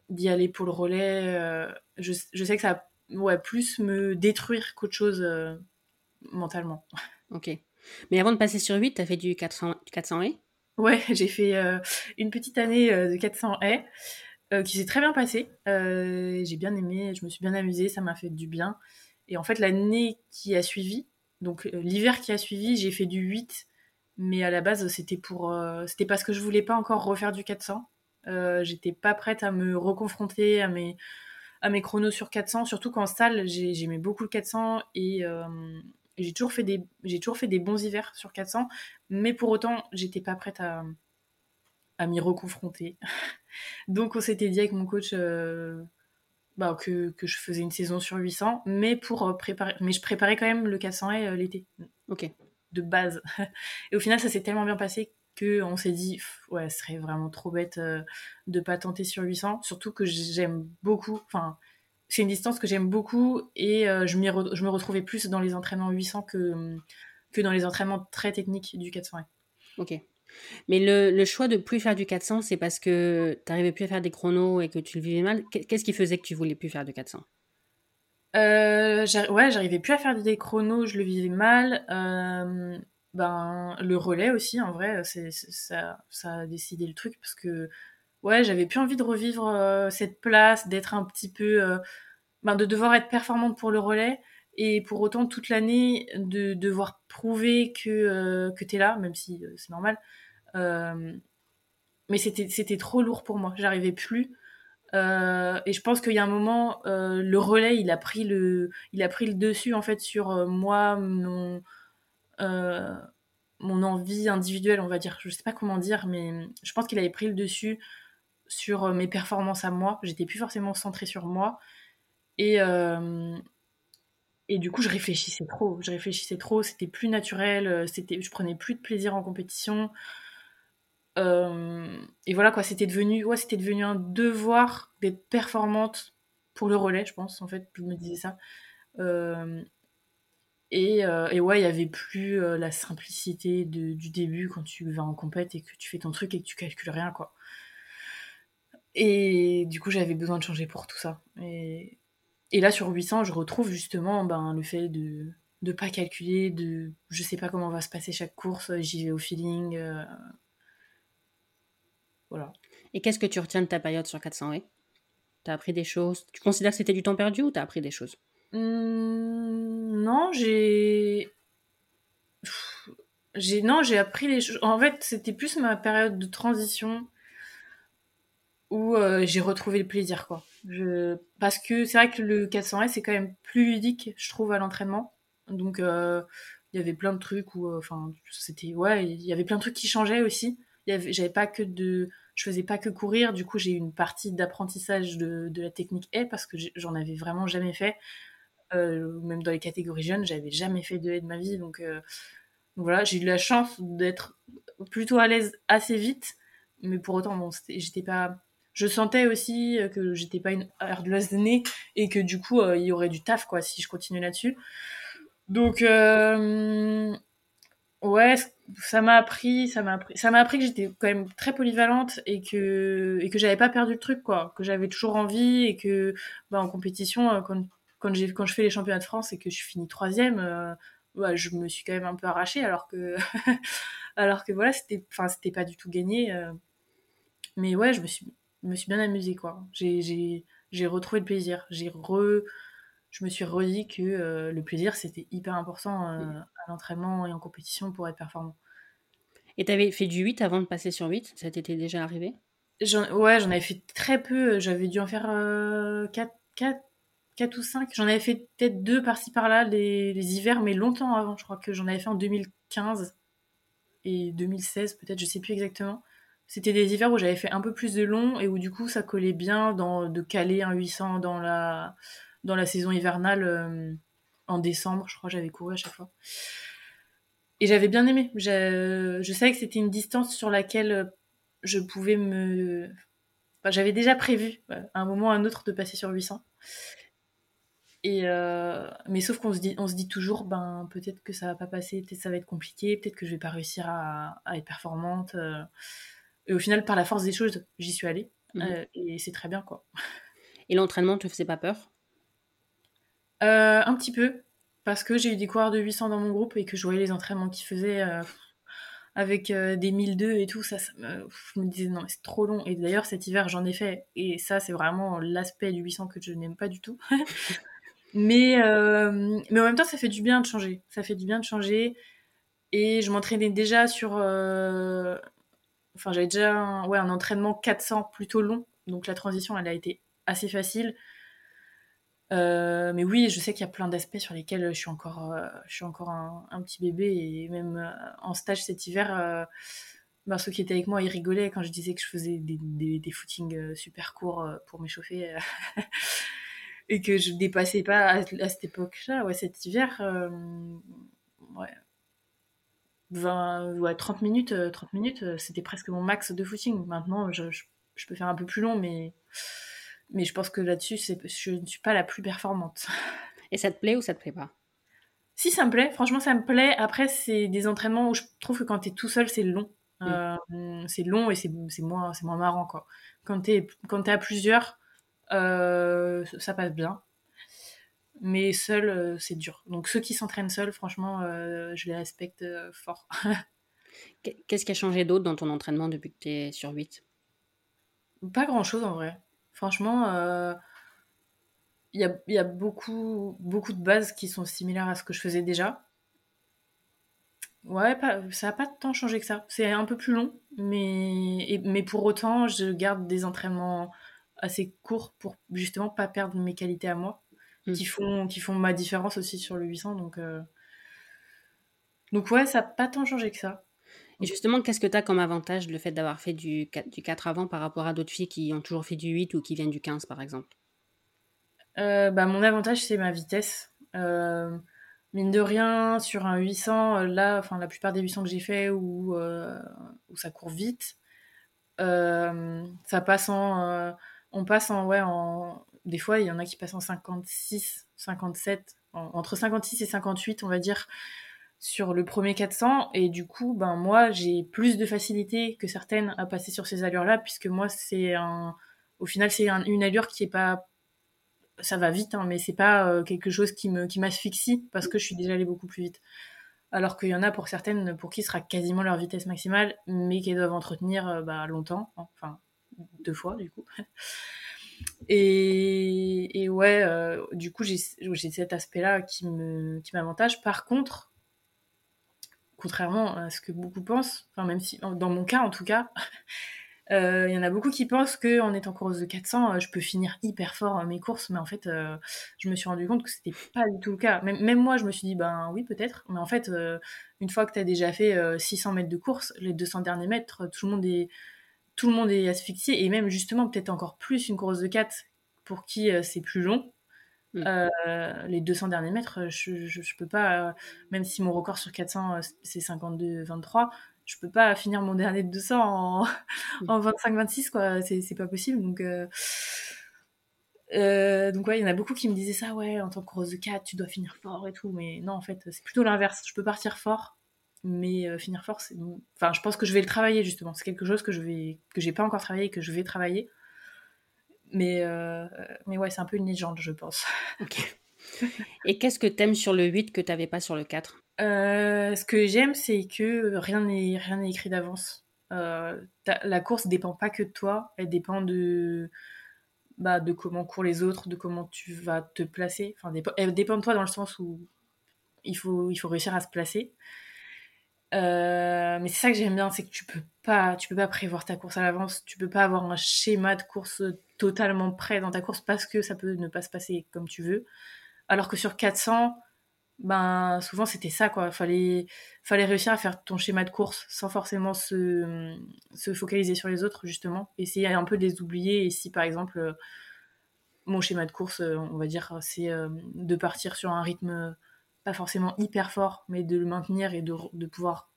d'y aller pour le relais, je, je, sais que ça va ouais, plus me détruire qu'autre chose mentalement. Ok. Mais avant de passer sur 8, tu as fait du 400, 400 et? Ouais, j'ai fait euh, une petite année euh, de 400 haies euh, qui s'est très bien passée. j'ai bien aimé, je me suis bien amusée, ça m'a fait du bien. Et en fait, l'année qui a suivi, donc l'hiver qui a suivi, j'ai fait du 8, mais à la base, c'était pour, c'était parce que je voulais pas encore refaire du 400. J'étais pas prête à me reconfronter à mes, à mes chronos sur 400, surtout qu'en salle, j'aimais beaucoup le 400 et j'ai toujours fait des j'ai toujours fait des bons hivers sur 400 mais pour autant j'étais pas prête à à m'y reconfronter. Donc on s'était dit avec mon coach euh, bah, que, que, je faisais une saison sur 800 mais pour préparer mais je préparais quand même le 400 et l'été. Ok. De base. Et au final ça s'est tellement bien passé que on s'est dit ouais ce serait vraiment trop bête de pas tenter sur 800 surtout que j'aime beaucoup enfin c'est une distance que j'aime beaucoup et euh, je, je me retrouvais plus dans les entraînements 800 que, que dans les entraînements très techniques du 400. Ok. Mais le, le, choix de plus faire du 400, c'est parce que tu n'arrivais plus à faire des chronos et que tu le vivais mal. Qu'est-ce qui faisait que tu voulais plus faire du 400 euh, Ouais, j'arrivais plus à faire des chronos, je le vivais mal. Euh, ben, le relais aussi, en vrai, c'est, ça, ça a décidé le truc parce que ouais, j'avais plus envie de revivre euh, cette place, d'être un petit peu, euh, ben, de devoir être performante pour le relais et pour autant toute l'année de devoir prouver que euh, que t'es là, même si c'est normal. mais c'était c'était trop lourd pour moi, j'arrivais plus. et je pense qu'il y a un moment, le relais, il a pris le, il a pris le dessus en fait sur moi, mon, mon envie individuelle, on va dire. Je sais pas comment dire, mais je pense qu'il avait pris le dessus sur euh, mes performances à moi. J'étais plus forcément centrée sur moi. Et, euh, et du coup, je réfléchissais trop. Je réfléchissais trop. C'était plus naturel. Euh, je prenais plus de plaisir en compétition. et voilà quoi, c'était devenu, ouais, c'était devenu un devoir d'être performante pour le relais, je pense. En fait, je me disais ça. et, et, ouais, il y avait plus la simplicité du début quand tu vas en compète et que tu fais ton truc et que tu calcules rien quoi. Et du coup, j'avais besoin de changer pour tout ça. Et, et là, sur 800, je retrouve justement ben, le fait de ne pas calculer, de je sais pas comment va se passer chaque course, j'y vais au feeling. Euh, voilà. Et qu'est-ce que tu retiens de ta période sur 400 Tu T'as appris des choses? Tu considères que c'était du temps perdu ou t'as appris des choses? Mmh, Non, j'ai. J'ai non, j'ai appris les choses. En fait, c'était plus ma période de transition où euh, j'ai retrouvé le plaisir quoi. Parce que c'est vrai que le 400S c'est quand même plus ludique je trouve à l'entraînement. Donc euh, il y avait plein de trucs où euh, enfin c'était ouais il y avait plein de trucs qui changeaient aussi. J'avais pas que de je faisais pas que courir du coup j'ai eu une partie d'apprentissage de, la technique haie parce que j'en avais vraiment jamais fait. même dans les catégories jeunes j'avais jamais fait de haie de ma vie donc voilà j'ai eu la chance d'être plutôt à l'aise assez vite mais pour autant bon j'étais pas je sentais aussi euh, que j'étais pas une hardleuse née et que du coup euh, il y aurait du taf quoi si je continue là-dessus. Donc euh, ouais, ça m'a appris, ça m'a ça m'a appris que j'étais quand même très polyvalente et que et que j'avais pas perdu le truc quoi, que j'avais toujours envie et que bah, en compétition quand quand j'ai quand je fais les championnats de France et que je finis troisième, euh, je me suis quand même un peu arrachée alors que alors que voilà c'était enfin c'était pas du tout gagné. mais ouais, je me suis me suis bien amusée, quoi. J'ai retrouvé le plaisir. J'ai re... Je me suis redit que euh, le plaisir, c'était hyper important euh, à l'entraînement et en compétition pour être performant. Et tu avais fait du 8 avant de passer sur 8 Ça t'était déjà arrivé? Ouais, j'en avais fait très peu. J'avais dû en faire 4, euh, 4, 4, ou 5. J'en avais fait peut-être deux par-ci par-là les, les, hivers, mais longtemps avant. Je crois que j'en avais fait en 2015 et 2016, peut-être, je sais plus exactement. C'était des hivers où j'avais fait un peu plus de long et où du coup ça collait bien dans, de caler un 800 dans la, dans la saison hivernale euh, en décembre. Je crois que j'avais couru à chaque fois. Et j'avais bien aimé. Je, je savais que c'était une distance sur laquelle je pouvais me. j'avais déjà prévu à un moment ou à un autre de passer sur 800. Et euh, mais sauf qu'on se dit, on se dit toujours, ben peut-être que ça va pas passer, peut-être ça va être compliqué, peut-être que je vais pas réussir à, être performante. Euh. Et au final, par la force des choses, j'y suis allée. Mhm. Euh, et c'est très bien, quoi. Et l'entraînement te faisait pas peur? Euh, Un petit peu. Parce que j'ai eu des coureurs de 800 dans mon groupe et que je voyais les entraînements qu'ils faisaient euh, avec des 1002 et tout. Ça, je me disais, non, c'est trop long. Et d'ailleurs, cet hiver, j'en ai fait. Et ça, c'est vraiment l'aspect du 800 que je n'aime pas du tout. mais, mais en même temps, ça fait du bien de changer. Ça fait du bien de changer. Et je m'entraînais déjà sur enfin j'avais déjà un, ouais, un entraînement 400 plutôt long, donc la transition elle a été assez facile. Euh, mais oui, je sais qu'il y a plein d'aspects sur lesquels je suis encore, je suis encore un, petit bébé. Et même en stage cet hiver, ben, ceux qui étaient avec moi, ils rigolaient quand je disais que je faisais des, des, footings super courts pour m'échauffer et que je dépassais pas à, cette époque-là, ouais, cet hiver, ouais, 20, ouais, 30 minutes, 30 minutes, c'était presque mon max de footing. Maintenant, je, je peux faire un peu plus long, mais mais je pense que là-dessus, je ne suis pas la plus performante. Et ça te plaît ou ça te plaît pas? Si, ça me plaît. Franchement, ça me plaît. Après, c'est des entraînements où je trouve que quand tu es tout seul, c'est long. Mm. Euh, c'est long et c'est moins, moins marrant. Quoi. Quand tu es, es, à plusieurs, euh, ça passe bien. Mais seul, euh, c'est dur. Donc ceux qui s'entraînent seuls, franchement, je les respecte fort. Qu'est-ce qui a changé d'autre dans ton entraînement depuis que tu es sur 8 Pas grand-chose en vrai. Franchement, euh, il y, a, beaucoup, beaucoup de bases qui sont similaires à ce que je faisais déjà. Ouais, ça n'a pas tant changé que ça. C'est un peu plus long, mais, mais pour autant, je garde des entraînements assez courts pour justement pas perdre mes qualités à moi, hmm. qui, font, qui font ma différence aussi sur le 800. Donc, euh, donc ouais, ça n'a pas tant changé que ça. Et justement, qu'est-ce que tu as comme avantage le fait d'avoir fait du 4, du 4 avant par rapport à d'autres filles qui ont toujours fait du 8 ou qui viennent du 15 par exemple? Euh, bah, Mon avantage, c'est ma vitesse. Euh, mine de rien, sur un 800, euh, là, enfin la plupart des 800 que j'ai fait où, où ça court vite, ça passe en. on passe en. Ouais, en. Des fois, il y en a qui passent en 56, 57, entre 56 et 58, on va dire sur le premier 400 et du coup ben moi j'ai plus de facilité que certaines à passer sur ces allures là puisque moi c'est un au final c'est une allure qui est pas ça va vite hein, mais c'est pas euh, quelque chose qui me qui m'asphyxie parce que je suis déjà allée beaucoup plus vite. Alors qu'il y en a pour certaines pour qui ce sera quasiment leur vitesse maximale mais qui doivent entretenir euh, bah, longtemps enfin deux fois du coup et, ouais euh, du coup j'ai cet aspect là qui me qui m'avantage. Par contre contrairement à ce que beaucoup pensent, enfin même si dans mon cas en tout cas, euh, il y en a beaucoup qui pensent que en étant coureuse de 400, euh, je peux finir hyper fort mes courses, mais en fait, je me suis rendu compte que c'était pas du tout le cas. Même, moi, je me suis dit, ben oui, peut-être, mais en fait, une fois que tu as déjà fait 600 mètres de course, les 200 derniers mètres, tout le monde est, tout le monde est asphyxié, et même justement, peut-être encore plus une coureuse de 4 pour qui c'est plus long. Mm. Euh, les 200 derniers mètres, je, je, peux pas, euh, même si mon record sur 400 euh, c'est 52-23, je peux pas finir mon dernier de 200 en, mm. en 25-26, quoi. C'est pas possible. Donc, donc ouais, il y en a beaucoup qui me disaient ça, ouais, en tant que coureuse de 4, tu dois finir fort et tout. Mais non, en fait, c'est plutôt l'inverse. Je peux partir fort, mais finir fort, c'est. Enfin, je pense que je vais le travailler justement. C'est quelque chose que je vais, que j'ai pas encore travaillé et que je vais travailler. Mais, euh, mais ouais, c'est un peu une légende, je pense. Ok. Et qu'est-ce que t'aimes sur le 8 que t'avais pas sur le 4 euh, Ce que j'aime, c'est que rien n'est rien n'est écrit d'avance. Euh, la course dépend pas que de toi, elle dépend de bah, de comment courent les autres, de comment tu vas te placer. Enfin, elle dépend de toi dans le sens où il faut il faut réussir à se placer. Mais c'est ça que j'aime bien, c'est que tu peux pas, tu peux pas prévoir ta course à l'avance, tu peux pas avoir un schéma de course totalement prêt dans ta course parce que ça peut ne pas se passer comme tu veux. Alors que sur 400, ben souvent c'était ça quoi. Fallait fallait réussir à faire ton schéma de course sans forcément se, se focaliser sur les autres justement. Essayer un peu de les oublier. Et si par exemple euh, mon schéma de course, euh, on va dire, c'est euh, de partir sur un rythme pas forcément hyper fort, mais de le maintenir et de, de pouvoir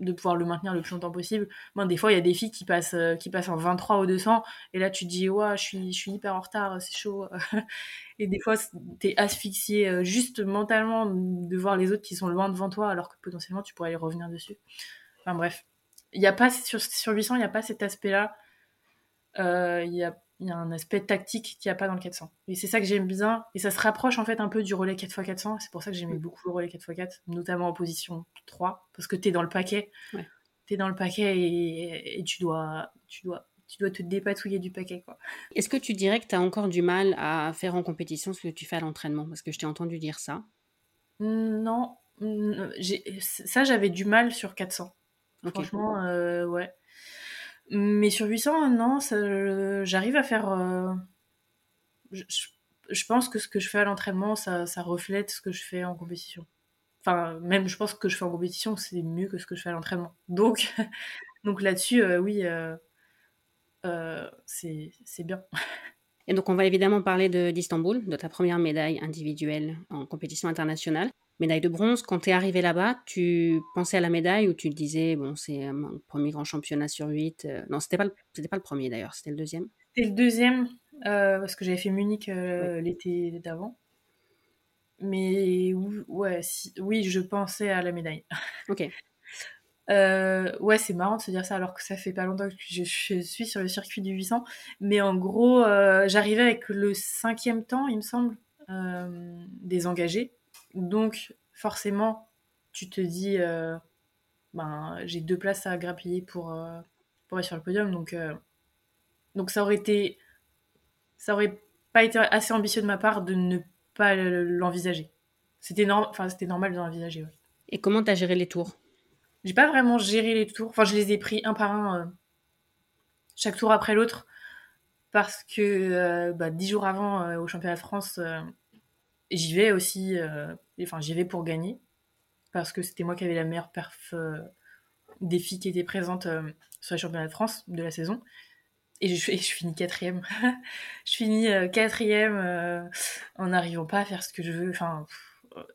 de pouvoir le maintenir le plus longtemps possible. Moi, des fois, il y a des filles qui passent, euh, qui passent en 23 ou 200, et là, tu te dis, ouais, je suis, je suis hyper en retard, c'est chaud. et des fois, t'es asphyxié euh, juste mentalement de voir les autres qui sont loin devant toi, alors que potentiellement, tu pourrais y revenir dessus. Enfin, bref. Y a pas, sur, sur 800, il n'y a pas cet aspect-là. Euh, il y a il y a un aspect tactique qu'il n'y a pas dans le 400. Et c'est ça que j'aime bien. Et ça se rapproche en fait un peu du relais 4x400. C'est pour ça que j'aimais mm. beaucoup le relais 4x4, notamment en position 3, parce que tu es dans le paquet. Tu es dans le paquet et, tu, dois, tu, dois, tu dois te dépatouiller du paquet. quoi. Est-ce que tu dirais que tu as encore du mal à faire en compétition ce que tu fais à l'entraînement? Parce que je t'ai entendu dire ça. Non. Ça, j'avais du mal sur 400. Franchement, euh, ouais. Mais sur 800, non, j'arrive à faire. Euh, je pense que ce que je fais à l'entraînement, ça, ça reflète ce que je fais en compétition. Enfin, même je pense que ce que je fais en compétition, c'est mieux que ce que je fais à l'entraînement. Donc, donc là-dessus, euh, oui, euh, euh, c'est bien. Et donc, on va évidemment parler d'Istanbul, de, ta première médaille individuelle en compétition internationale. Médaille de bronze. Quand tu es arrivé là-bas, tu pensais à la médaille ou tu te disais, bon, c'est mon premier grand championnat sur 8 Non, c'était pas, le, pas le premier d'ailleurs, c'était le deuxième. C'était le deuxième, parce que j'avais fait Munich l'été d'avant. Mais ouais, oui, je pensais à la médaille. Ok. Euh, ouais, c'est marrant de se dire ça alors que ça fait pas longtemps que je, suis sur le circuit du 800. Mais en gros, euh, j'arrivais avec le cinquième temps, il me semble, euh, des engagés. Donc, forcément, tu te dis, ben, j'ai deux places à grappiller pour, pour être sur le podium. Donc, donc ça aurait été. Ça aurait pas été assez ambitieux de ma part de ne pas l'envisager. C'était enfin, normal de l'envisager. Et comment tu as géré les tours? J'ai pas vraiment géré les tours. Enfin, je les ai pris un par un, euh, chaque tour après l'autre, parce que euh, bah, dix jours avant euh, au championnat de France, j'y vais aussi. enfin, j'y vais pour gagner, parce que c'était moi qui avais la meilleure perf des filles qui étaient présentes sur le championnat de France de la saison et je, finis quatrième. je finis euh, quatrième euh, en n'arrivant pas à faire ce que je veux. Enfin,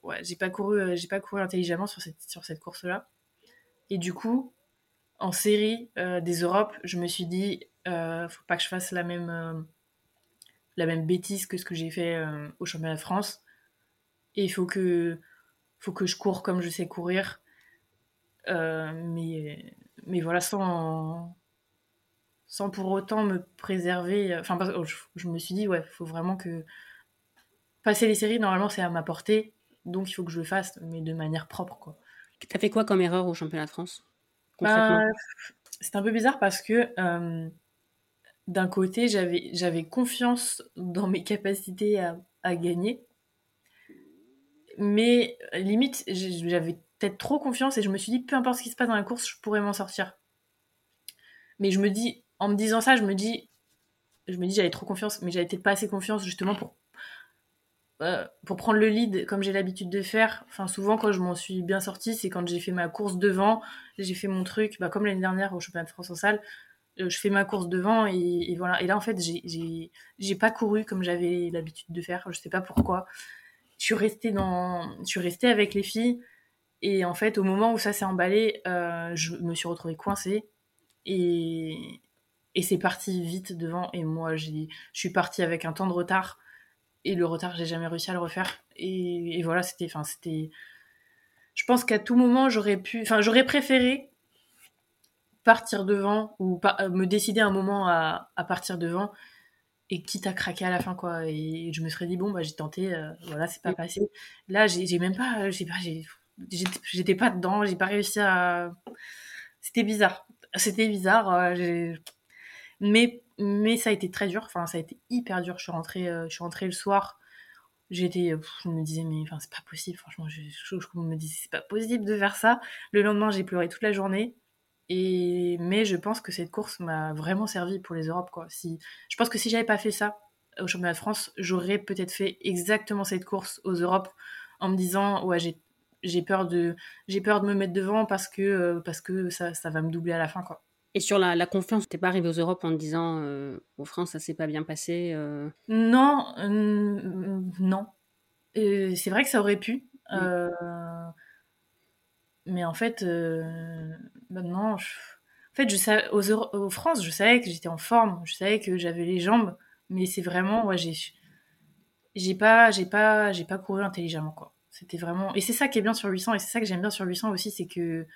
ouais, j'ai pas couru, euh, j'ai pas couru intelligemment sur cette, sur cette course-là. Et du coup, en série des Europes, je me suis dit, faut pas que je fasse la même, la même bêtise que ce que j'ai fait au championnat de France. Et il faut que, faut que je cours comme je sais courir. mais, mais voilà, sans, sans pour autant me préserver. Enfin, je, me suis dit, ouais, il faut vraiment que. Passer les séries, normalement, c'est à ma portée, donc il faut que je le fasse, mais de manière propre, quoi. T'as fait quoi comme erreur au championnat de France? Bah, C'est un peu bizarre parce que euh, d'un côté, j'avais confiance dans mes capacités à, gagner, mais limite, j'avais peut-être trop confiance et je me suis dit, peu importe ce qui se passe dans la course, je pourrais m'en sortir. Mais je me dis, en me disant ça, je me dis, je me dis, j'avais trop confiance, mais j'avais peut-être pas assez confiance justement pour euh, prendre le lead comme j'ai l'habitude de faire. Enfin, souvent quand je m'en suis bien sortie, c'est quand j'ai fait ma course devant, j'ai fait mon truc, bah, comme l'année dernière au championnat de France en salle, je fais ma course devant et, voilà. Et là, en fait, j'ai pas couru comme j'avais l'habitude de faire. Je sais pas pourquoi. Je suis restée dans, je suis restée avec les filles. Et en fait, au moment où ça s'est emballé, euh, je me suis retrouvée coincée. Et, et c'est parti vite devant. Et moi, je suis partie avec un temps de retard. Et le retard, j'ai jamais réussi à le refaire. Et, voilà, c'était. Enfin, c'était. Je pense qu'à tout moment, j'aurais pu. Enfin, j'aurais préféré partir devant ou euh, me décider un moment à, partir devant et quitte à craquer à la fin quoi. Et je me serais dit bon bah j'ai tenté euh, voilà c'est pas passé. Là j'ai même pas j'ai pas j'étais pas dedans j'ai pas réussi à c'était bizarre. C'était bizarre euh, mais, mais ça a été très dur, enfin ça a été hyper dur. Je suis rentrée, euh, je suis rentrée le soir, j'étais, je me disais mais enfin c'est pas possible, franchement, je, je, me disais c'est pas possible de faire ça. Le lendemain j'ai pleuré toute la journée. Et, mais je pense que cette course m'a vraiment servi pour les Europes. Quoi. Si, je pense que si j'avais pas fait ça au championnat de France, j'aurais peut-être fait exactement cette course aux Europes en me disant ouais j'ai j'ai peur de j'ai peur de me mettre devant parce que euh, parce que ça, ça va me doubler à la fin quoi et sur la, la confiance, t'es pas arrivé aux Europes en te disant euh, au France ça s'est pas bien passé euh? Non, euh, non. c'est vrai que ça aurait pu. Mais en fait, maintenant, je... en fait, je savais, aux, aux, France, je savais que j'étais en forme, je savais que j'avais les jambes, mais c'est vraiment, ouais, j'ai, j'ai pas, j'ai pas, j'ai pas couru intelligemment quoi. C'était vraiment, et c'est ça qui est bien sur 800, et c'est ça que j'aime bien sur 800 aussi, c'est que,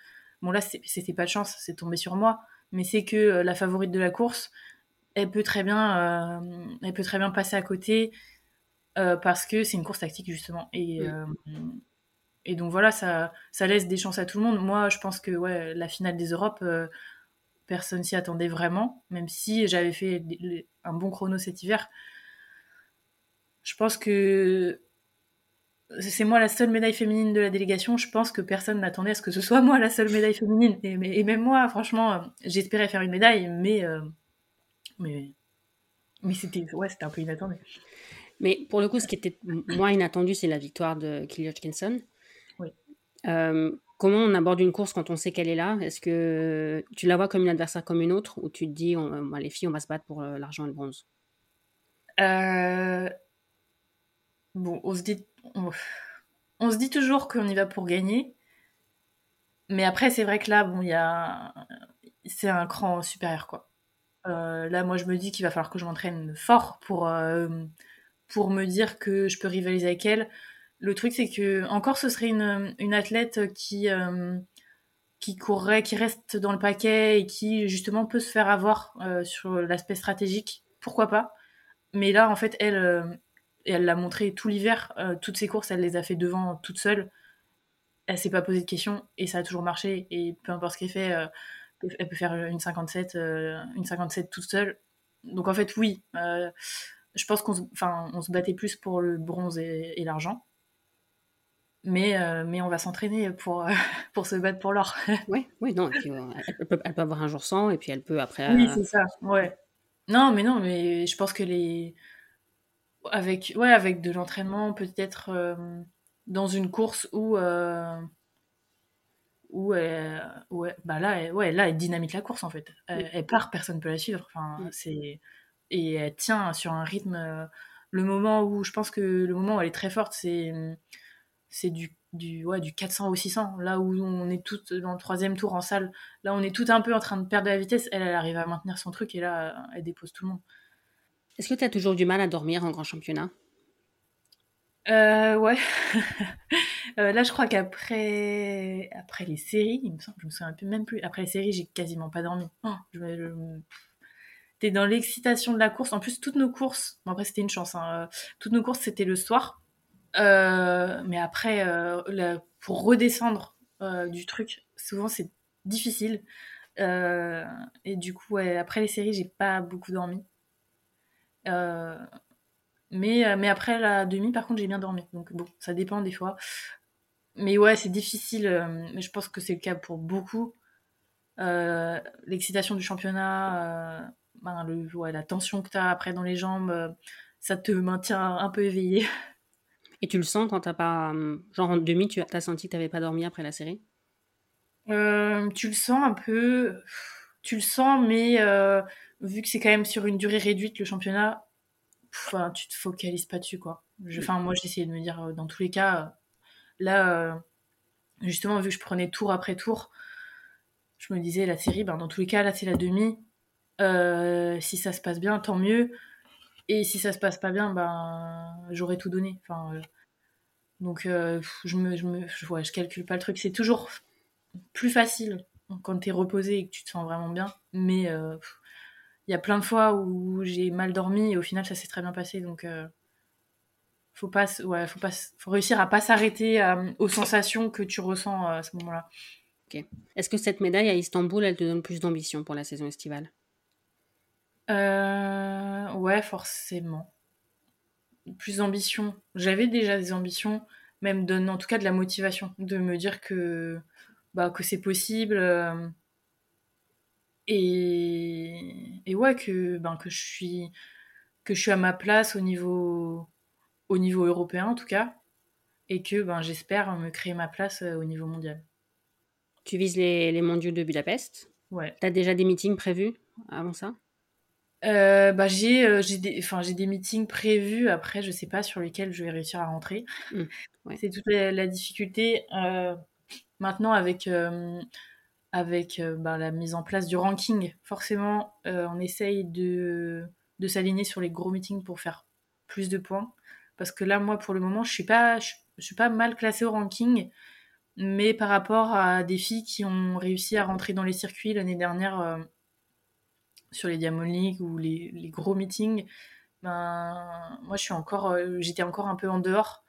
bon là, c'était pas de chance, c'est tombé sur moi, mais c'est que euh, la favorite de la course, elle peut très bien, euh, elle peut très bien passer à côté euh, parce que c'est une course tactique justement. Et, et donc voilà, ça, laisse des chances à tout le monde. Moi, je pense que ouais, la finale des Europes, personne s'y attendait vraiment, même si j'avais fait un bon chrono cet hiver. Je pense que c'est moi la seule médaille féminine de la délégation. Je pense que personne n'attendait à ce que ce soit moi la seule médaille féminine. Et, même moi, franchement, euh, j'espérais faire une médaille, mais, euh, mais c'était ouais, un peu inattendu. Mais pour le coup, ce qui était moins inattendu, c'est la victoire de Kelly Hutchinson. Euh, comment on aborde une course quand on sait qu'elle est là? Est-ce que tu la vois comme une adversaire comme une autre ou tu te dis, les filles, on va se battre pour l'argent et le bronze? Bon, on se dit, on se dit toujours qu'on y va pour gagner. Mais après, c'est vrai que là, bon, il y a. C'est un cran supérieur, quoi. Euh, là, moi, je me dis qu'il va falloir que je m'entraîne fort pour, euh, pour me dire que je peux rivaliser avec elle. Le truc, c'est que, encore, ce serait une, une athlète qui, euh, qui courrait, qui reste dans le paquet et qui, justement, peut se faire avoir sur l'aspect stratégique. Pourquoi pas? Mais là, en fait, elle, elle l'a montré tout l'hiver. toutes ses courses, elle les a fait devant toute seule elle s'est pas posé de questions et ça a toujours marché. Et peu importe ce qu'elle fait, euh, elle peut faire une 57, euh, une 57 toute seule. Donc en fait, oui, euh, je pense qu'on se, on se battait plus pour le bronze et, l'argent. Mais, mais on va s'entraîner pour, pour se battre pour l'or. oui, oui, non. elle, peut, elle, peut, avoir un jour sans et puis elle peut après. Oui, c'est ça, ouais. Non, mais non, mais je pense que les. Avec, ouais, avec de l'entraînement, peut-être dans une course où euh, où, elle, bah là elle, ouais là elle dynamite la course en fait elle, part personne peut la suivre enfin c'est et elle tient sur un rythme euh, le moment où je pense que le moment où elle est très forte c'est c'est du du, ouais, du 400 au 600, là où on est toutes dans le troisième tour en salle, là on est tout un peu en train de perdre de la vitesse, elle, elle arrive à maintenir son truc et là elle dépose tout le monde. Est-ce que tu as toujours du mal à dormir en grand championnat? Euh, ouais. Euh, là, je crois qu'après après les séries, il me semble, je me souviens même plus. Après les séries, j'ai quasiment pas dormi. Oh, je, T'es dans l'excitation de la course. En plus, toutes nos courses, bon, après c'était une chance. Hein, euh, toutes nos courses c'était le soir. Euh, mais après, pour redescendre du truc, souvent c'est difficile. et du coup, après les séries, j'ai pas beaucoup dormi. Euh, mais, euh, mais après la demi, par contre, j'ai bien dormi. Donc bon, ça dépend des fois. Mais ouais, c'est difficile. Euh, mais je pense que c'est le cas pour beaucoup. Euh, l'excitation du championnat, ben, le, la tension que tu as après dans les jambes, ça te maintient un peu éveillé. Et tu le sens quand t'as pas. Genre en demi, tu as senti que tu n'avais pas dormi après la série? Tu le sens un peu. Tu le sens, mais vu que c'est quand même sur une durée réduite le championnat, enfin, tu te focalises pas dessus, quoi. Enfin, moi, j'essayais de me dire, euh, dans tous les cas, euh, là, euh, justement, vu que je prenais tour après tour, je me disais, la série, ben, dans tous les cas, là, c'est la demi. si ça se passe bien, tant mieux. Et si ça se passe pas bien, ben, j'aurais tout donné. Enfin, donc, je me, je me, je, calcule pas le truc. C'est toujours plus facile quand t'es reposé et que tu te sens vraiment bien. Mais il y a plein de fois où j'ai mal dormi et au final ça s'est très bien passé donc euh, faut pas ouais faut faut réussir à pas s'arrêter euh, aux sensations que tu ressens euh, à ce moment-là. Est-ce que cette médaille à Istanbul elle te donne plus d'ambition pour la saison estivale? Ouais forcément. Plus d'ambition. J'avais déjà des ambitions, même donne en tout cas de la motivation, de me dire que bah que c'est possible et, et ouais, que, ben, que, je suis, que je suis à ma place au niveau, au niveau européen en tout cas, et que ben, j'espère me créer ma place euh, au niveau mondial. Tu vises les, les mondiaux de Budapest? Ouais. Tu as déjà des meetings prévus avant ça? Euh, bah, j'ai euh, j'ai des, j'ai des meetings prévus, après je sais pas sur lesquels je vais réussir à rentrer. Mmh, C'est toute la, difficulté. Euh, maintenant avec avec bah, la mise en place du ranking. Forcément, on essaye de, de s'aligner sur les gros meetings pour faire plus de points. Parce que là, moi, pour le moment, je suis pas, je, suis pas mal classée au ranking, mais par rapport à des filles qui ont réussi à rentrer dans les circuits l'année dernière sur les Diamond League ou les, les gros meetings, ben, moi, je suis encore, j'étais encore un peu en dehors.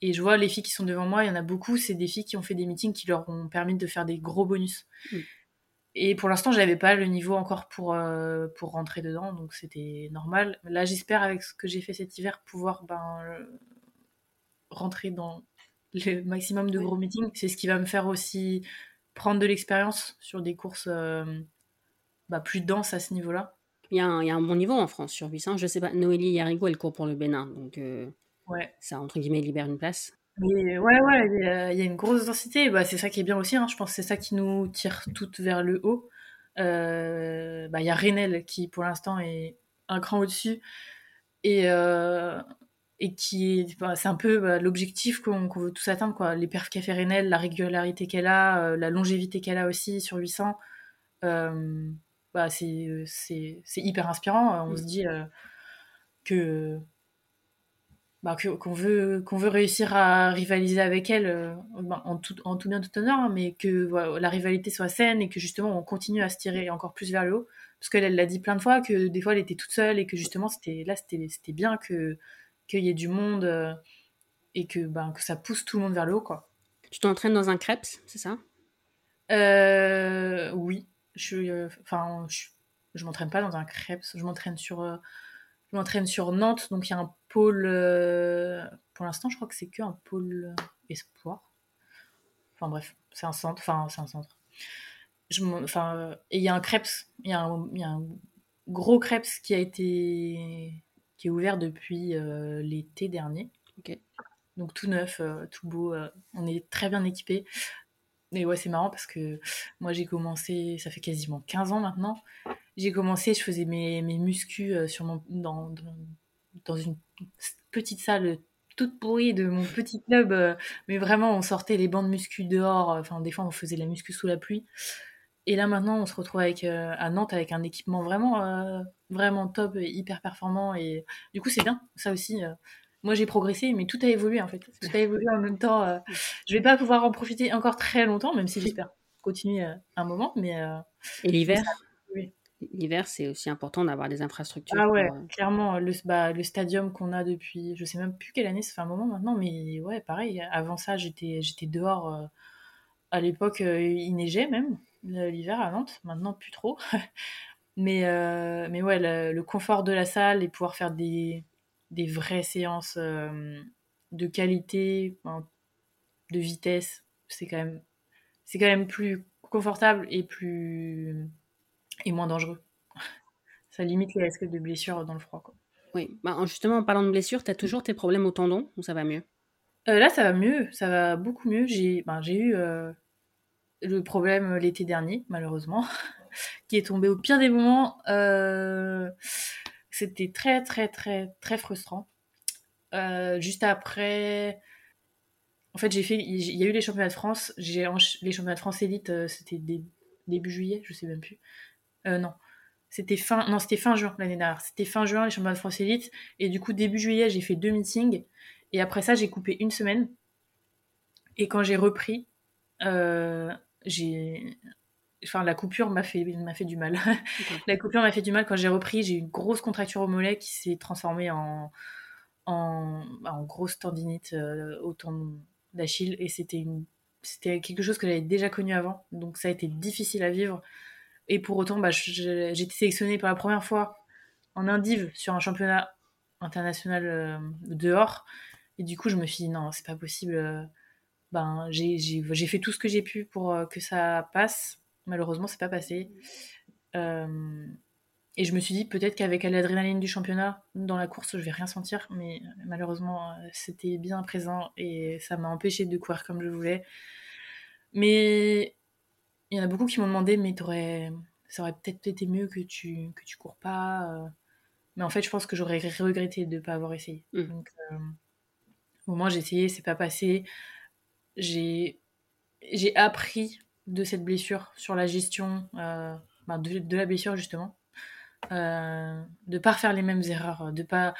Et je vois les filles qui sont devant moi, il y en a beaucoup, c'est des filles qui ont fait des meetings qui leur ont permis de faire des gros bonus. Et pour l'instant, j'avais pas le niveau encore pour, euh, pour rentrer dedans, donc c'était normal. Là, j'espère, avec ce que j'ai fait cet hiver, pouvoir ben, euh, rentrer dans le maximum de gros meetings. C'est ce qui va me faire aussi prendre de l'expérience sur des courses euh, bah, plus denses à ce niveau-là. Il y, a un, il y, a un, bon niveau en France sur 800. Je sais pas, Noélie Yarigo, elle court pour le Bénin, donc euh, ouais. ça, entre guillemets, libère une place. Mais ouais, ouais, il y, a, il y a une grosse densité. Bah, c'est ça qui est bien aussi. Hein. Je pense que c'est ça qui nous tire toutes vers le haut. Euh, bah, il y a Renel qui, pour l'instant, est un cran au-dessus. Et, euh, et qui est, bah, c'est un peu bah, l'objectif qu'on, qu'on veut tous atteindre. Quoi. Les perfs qu'a fait Renel, la régularité qu'elle a, euh, la longévité qu'elle a aussi sur 800. Euh, bah, c'est, c'est, c'est hyper inspirant. On Mm. se dit euh, que bah, que- qu'on veut qu'on veut réussir à rivaliser avec elle euh, bah, en tout en tout bien tout honneur hein, mais que voilà, la rivalité soit saine et que justement on continue à se tirer encore plus vers le haut parce qu'elle elle l'a dit plein de fois que des fois elle était toute seule et que justement c'était là c'était c'était bien que qu'il y ait du monde euh, et que ben que ça pousse tout le monde vers le haut quoi Tu t'entraînes dans un crêpes, c'est ça? Euh, oui je euh, enfin je, je m'entraîne pas dans un crêpes je m'entraîne sur euh, je m'entraîne sur Nantes donc il y a un pôle euh, pour l'instant je crois que c'est que un pôle espoir. Enfin bref c'est un centre enfin c'est un centre. Je enfin euh, et il y a un crêpes il y a un, il y a un gros crêpes qui a été qui est ouvert depuis euh, l'été dernier. Donc tout neuf tout beau on est très bien équipé mais ouais c'est marrant parce que moi j'ai commencé ça fait quasiment 15 ans maintenant j'ai commencé je faisais mes, mes muscus euh, sur mon dans, dans, une petite salle toute pourrie de mon petit club euh, mais vraiment on sortait les bancs de muscu dehors euh, enfin des fois on faisait la muscu sous la pluie. Et là maintenant on se retrouve avec à Nantes avec un équipement vraiment euh, vraiment top et hyper performant et du coup c'est bien ça aussi moi j'ai progressé mais tout a évolué en fait tout a évolué en même temps euh, je vais pas pouvoir en profiter encore très longtemps même si j'espère continuer euh, un moment mais euh, Et l'hiver oui. L'hiver, c'est aussi important d'avoir des infrastructures. ah ouais pour, euh, clairement le, bah, le stadium qu'on a depuis je sais même plus quelle année ça fait un moment maintenant mais ouais pareil avant ça j'étais j'étais dehors à l'époque il neigeait même l'hiver à Nantes maintenant plus trop mais mais ouais le, le confort de la salle et pouvoir faire des des vraies séances euh, de qualité de vitesse c'est quand même c'est quand même plus confortable et plus et moins dangereux ça limite les risques de blessures dans le froid quoi. Oui, bah, en- justement, en parlant de blessures, tu as toujours tes problèmes au tendon ou ça va mieux? Euh, là, ça va mieux, ça va beaucoup mieux. J'ai ben, j'ai eu euh, le problème l'été dernier, malheureusement, qui est tombé au pire des moments. Euh, C'était très, très, très, très frustrant. Euh, juste après, en fait, j'ai fait, il y a eu les championnats de France. J'ai les championnats de France élite, euh, c'était dé- début juillet, je sais même plus. Euh, non, c'était fin, non, c'était fin juin l'année dernière. C'était fin juin les championnats de France élite, et du coup début juillet, j'ai fait deux meetings. Et après ça, j'ai coupé une semaine. Et quand j'ai repris, euh, j'ai. Enfin, la coupure m'a fait, m'a fait du mal. la coupure m'a fait du mal. Quand j'ai repris, j'ai eu une grosse contracture au mollet qui s'est transformée en, en, en grosse tendinite euh, au tendon d'Achille. Et c'était, une, c'était quelque chose que j'avais déjà connu avant. Donc ça a été difficile à vivre. Et pour autant, bah, j'ai été sélectionnée pour la première fois en indive sur un championnat international euh, dehors. Et du coup, je me suis dit, non, c'est pas possible. Ben, j'ai fait tout ce que j'ai pu pour euh, que ça passe. Malheureusement, c'est pas passé. Euh, et je me suis dit, peut-être qu'avec l'adrénaline du championnat, dans la course, je vais rien sentir. Mais euh, malheureusement, euh, c'était bien présent et ça m'a empêché de courir comme je voulais. Mais il y en a beaucoup qui m'ont demandé, mais t'aurais, ça aurait peut-être été mieux que tu, que tu cours pas. Mais en fait, je pense que j'aurais regretté de ne pas avoir essayé. Mm. Donc, euh, au moins, j'ai essayé, c'est pas passé. J'ai, j'ai appris de cette blessure sur la gestion euh, ben, de, la blessure, justement. Euh, de pas refaire les mêmes erreurs. De pas,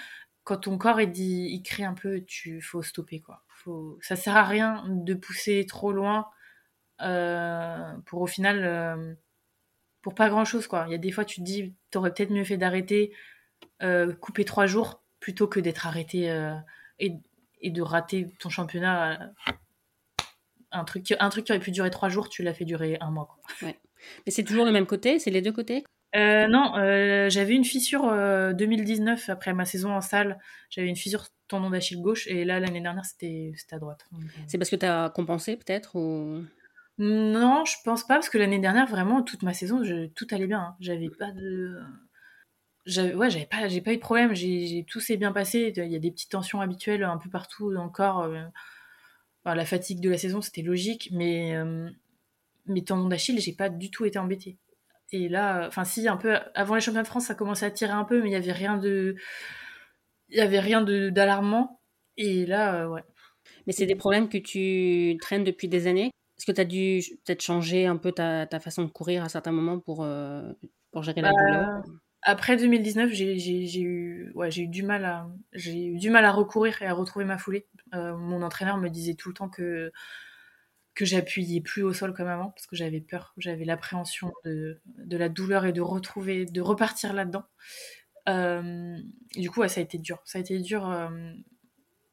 quand ton corps il dit, il crie un peu, tu faut stopper quoi. Faut, ça sert à rien de pousser trop loin euh, pour au final euh, pour pas grand chose quoi. Il y a des fois tu te dis t'aurais peut-être mieux fait d'arrêter, couper trois jours plutôt que d'être arrêté et, et de rater ton championnat. Euh, un truc, qui- un truc qui aurait pu durer trois jours, tu l'as fait durer un mois. Quoi. Mais c'est toujours le même côté? C'est les deux côtés? Euh, non, euh, j'avais une fissure euh, 2019 après ma saison en salle. J'avais une fissure tendon d'Achille gauche et là l'année dernière c'était à droite. Euh, C'est parce que tu as compensé peut-être ou... Non, je pense pas parce que l'année dernière vraiment toute ma saison je- tout allait bien. hein. J'avais pas de ouais, j'avais pas, j'ai pas eu de problème. J'ai, tout s'est bien passé. Il y a des petites tensions habituelles un peu partout dans le corps. La fatigue de la saison, c'était logique, mais mes tendons d'Achille, j'ai pas du tout été embêtée. Et là, enfin si, un peu avant les championnats de France, ça commençait à tirer un peu, mais il y avait rien de, il y avait rien d'alarmant. Et là, ouais. Mais c'est des problèmes que tu traînes depuis des années. Est-ce que tu as dû peut-être changer un peu ta, ta, façon de courir à certains moments pour, pour gérer la douleur? Après 2019, j'ai eu, ouais, j'ai eu du mal à, j'ai eu du mal à recourir et à retrouver ma foulée. Euh, mon entraîneur me disait tout le temps que que j'appuyais plus au sol comme avant parce que j'avais peur, j'avais l'appréhension de, de, la douleur et de retrouver, de repartir là-dedans. Euh, du coup, ça a été dur. Ça a été dur. Euh,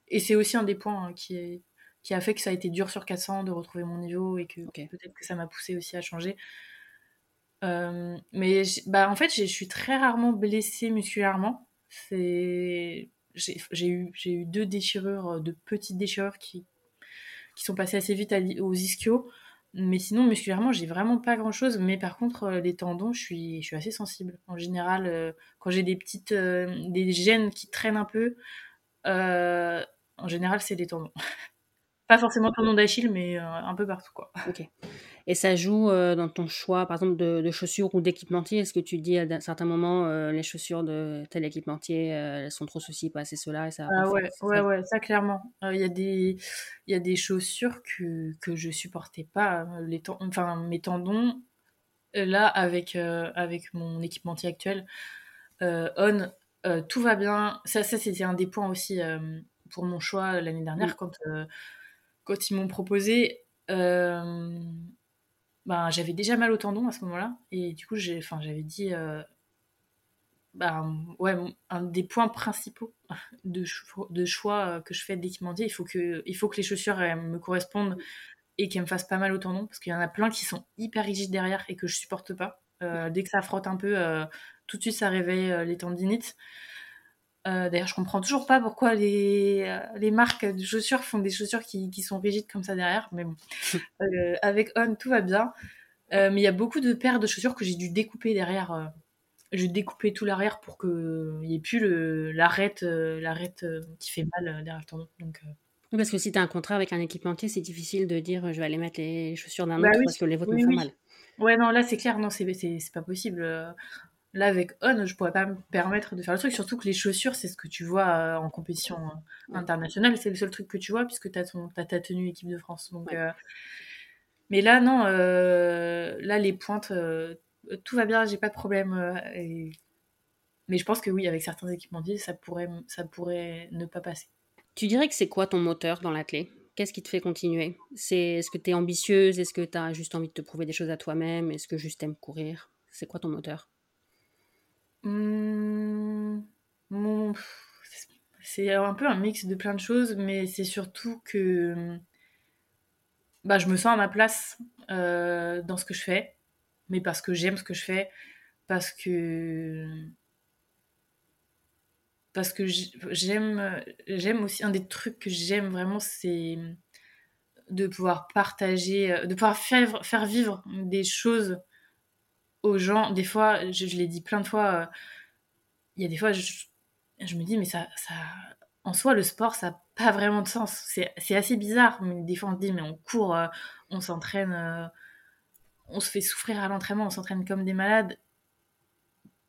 et c'est aussi un des points hein, qui, est, qui a fait que ça a été dur sur 400 de retrouver mon niveau et que peut-être que ça m'a poussé aussi à changer. Euh, mais bah, en fait, je suis très rarement blessée musculairement. J'ai eu, eu deux déchirures, euh, de petites déchirures qui, qui sont passées assez vite aux ischios. Mais sinon, musculairement, j'ai vraiment pas grand chose. Mais par contre, euh, les tendons, je suis, je suis assez sensible. En général, quand j'ai des petites des gènes qui traînent un peu, en général, c'est les tendons. pas forcément tendons d'Achille, mais un peu partout. Quoi. Ok. Et ça joue euh, dans ton choix, par exemple, de, chaussures ou d'équipementier. Est-ce que tu dis à certains moments, euh, les chaussures de tel équipementier, euh, elles sont trop ceci, pas assez cela et ça, ah ouais, ouais, ouais, ça clairement. Il y, a des, y a des chaussures que, que je supportais pas. Les enfin, mes tendons, là, avec, avec mon équipementier actuel, on, tout va bien. Ça, ça c'était un des points aussi pour mon choix l'année dernière quand, quand ils m'ont proposé ben, j'avais déjà mal au tendon à ce moment-là. Et du coup, j'avais dit, euh, ben, ouais, un des points principaux de, de choix euh, que je fais d'équipementier, il faut que, il faut que les chaussures me correspondent et qu'elles me fassent pas mal au tendon, parce qu'il y en a plein qui sont hyper rigides derrière et que je supporte pas. Euh, dès que ça frotte un peu, tout de suite ça réveille les tendinites. D'ailleurs, je comprends toujours pas pourquoi les, les, marques de chaussures font des chaussures qui, qui, sont rigides comme ça derrière. Mais bon, avec On, tout va bien. mais il y a beaucoup de paires de chaussures que j'ai dû découper derrière. j'ai découpé tout l'arrière pour qu'il n'y ait plus l'arête qui fait mal derrière le tendon. Donc, oui, parce que si tu as un contrat avec un équipementier, c'est difficile de dire je vais aller mettre les chaussures d'un bah autre parce que les vôtres me font mal. Ouais, non, là c'est clair, non, c'est pas possible. Là, avec On, je pourrais pas me permettre de faire le truc, surtout que les chaussures, c'est ce que tu vois euh, en compétition euh, internationale, c'est le seul truc que tu vois puisque tu as, as, ta tenue équipe de France. Donc, euh, Mais là, non, là, les pointes, tout va bien, j'ai pas de problème. Mais je pense que oui, avec certains équipementiers, ça pourrait, ça pourrait ne pas passer. Tu dirais que c'est quoi ton moteur dans l'athlète Qu'est-ce qui te fait continuer? C'est Est-ce que tu es ambitieuse? Est-ce que tu as juste envie de te prouver des choses à toi-même? Est-ce que juste t'aimes courir? C'est quoi ton moteur? Mmh, c'est un peu un mix de plein de choses, mais c'est surtout que bah, je me sens à ma place euh, dans ce que je fais, mais parce que j'aime ce que je fais, parce que j'aime aussi un des trucs que j'aime vraiment c'est de pouvoir partager de pouvoir faire vivre des choses aux gens. Des fois, je, l'ai dit plein de fois, euh, il y a des fois, je, me dis, mais ça, ça, en soi, le sport, ça n'a pas vraiment de sens. C'est assez bizarre, mais des fois, on se dit, mais on court, euh, on s'entraîne, euh, on se fait souffrir à l'entraînement, on s'entraîne comme des malades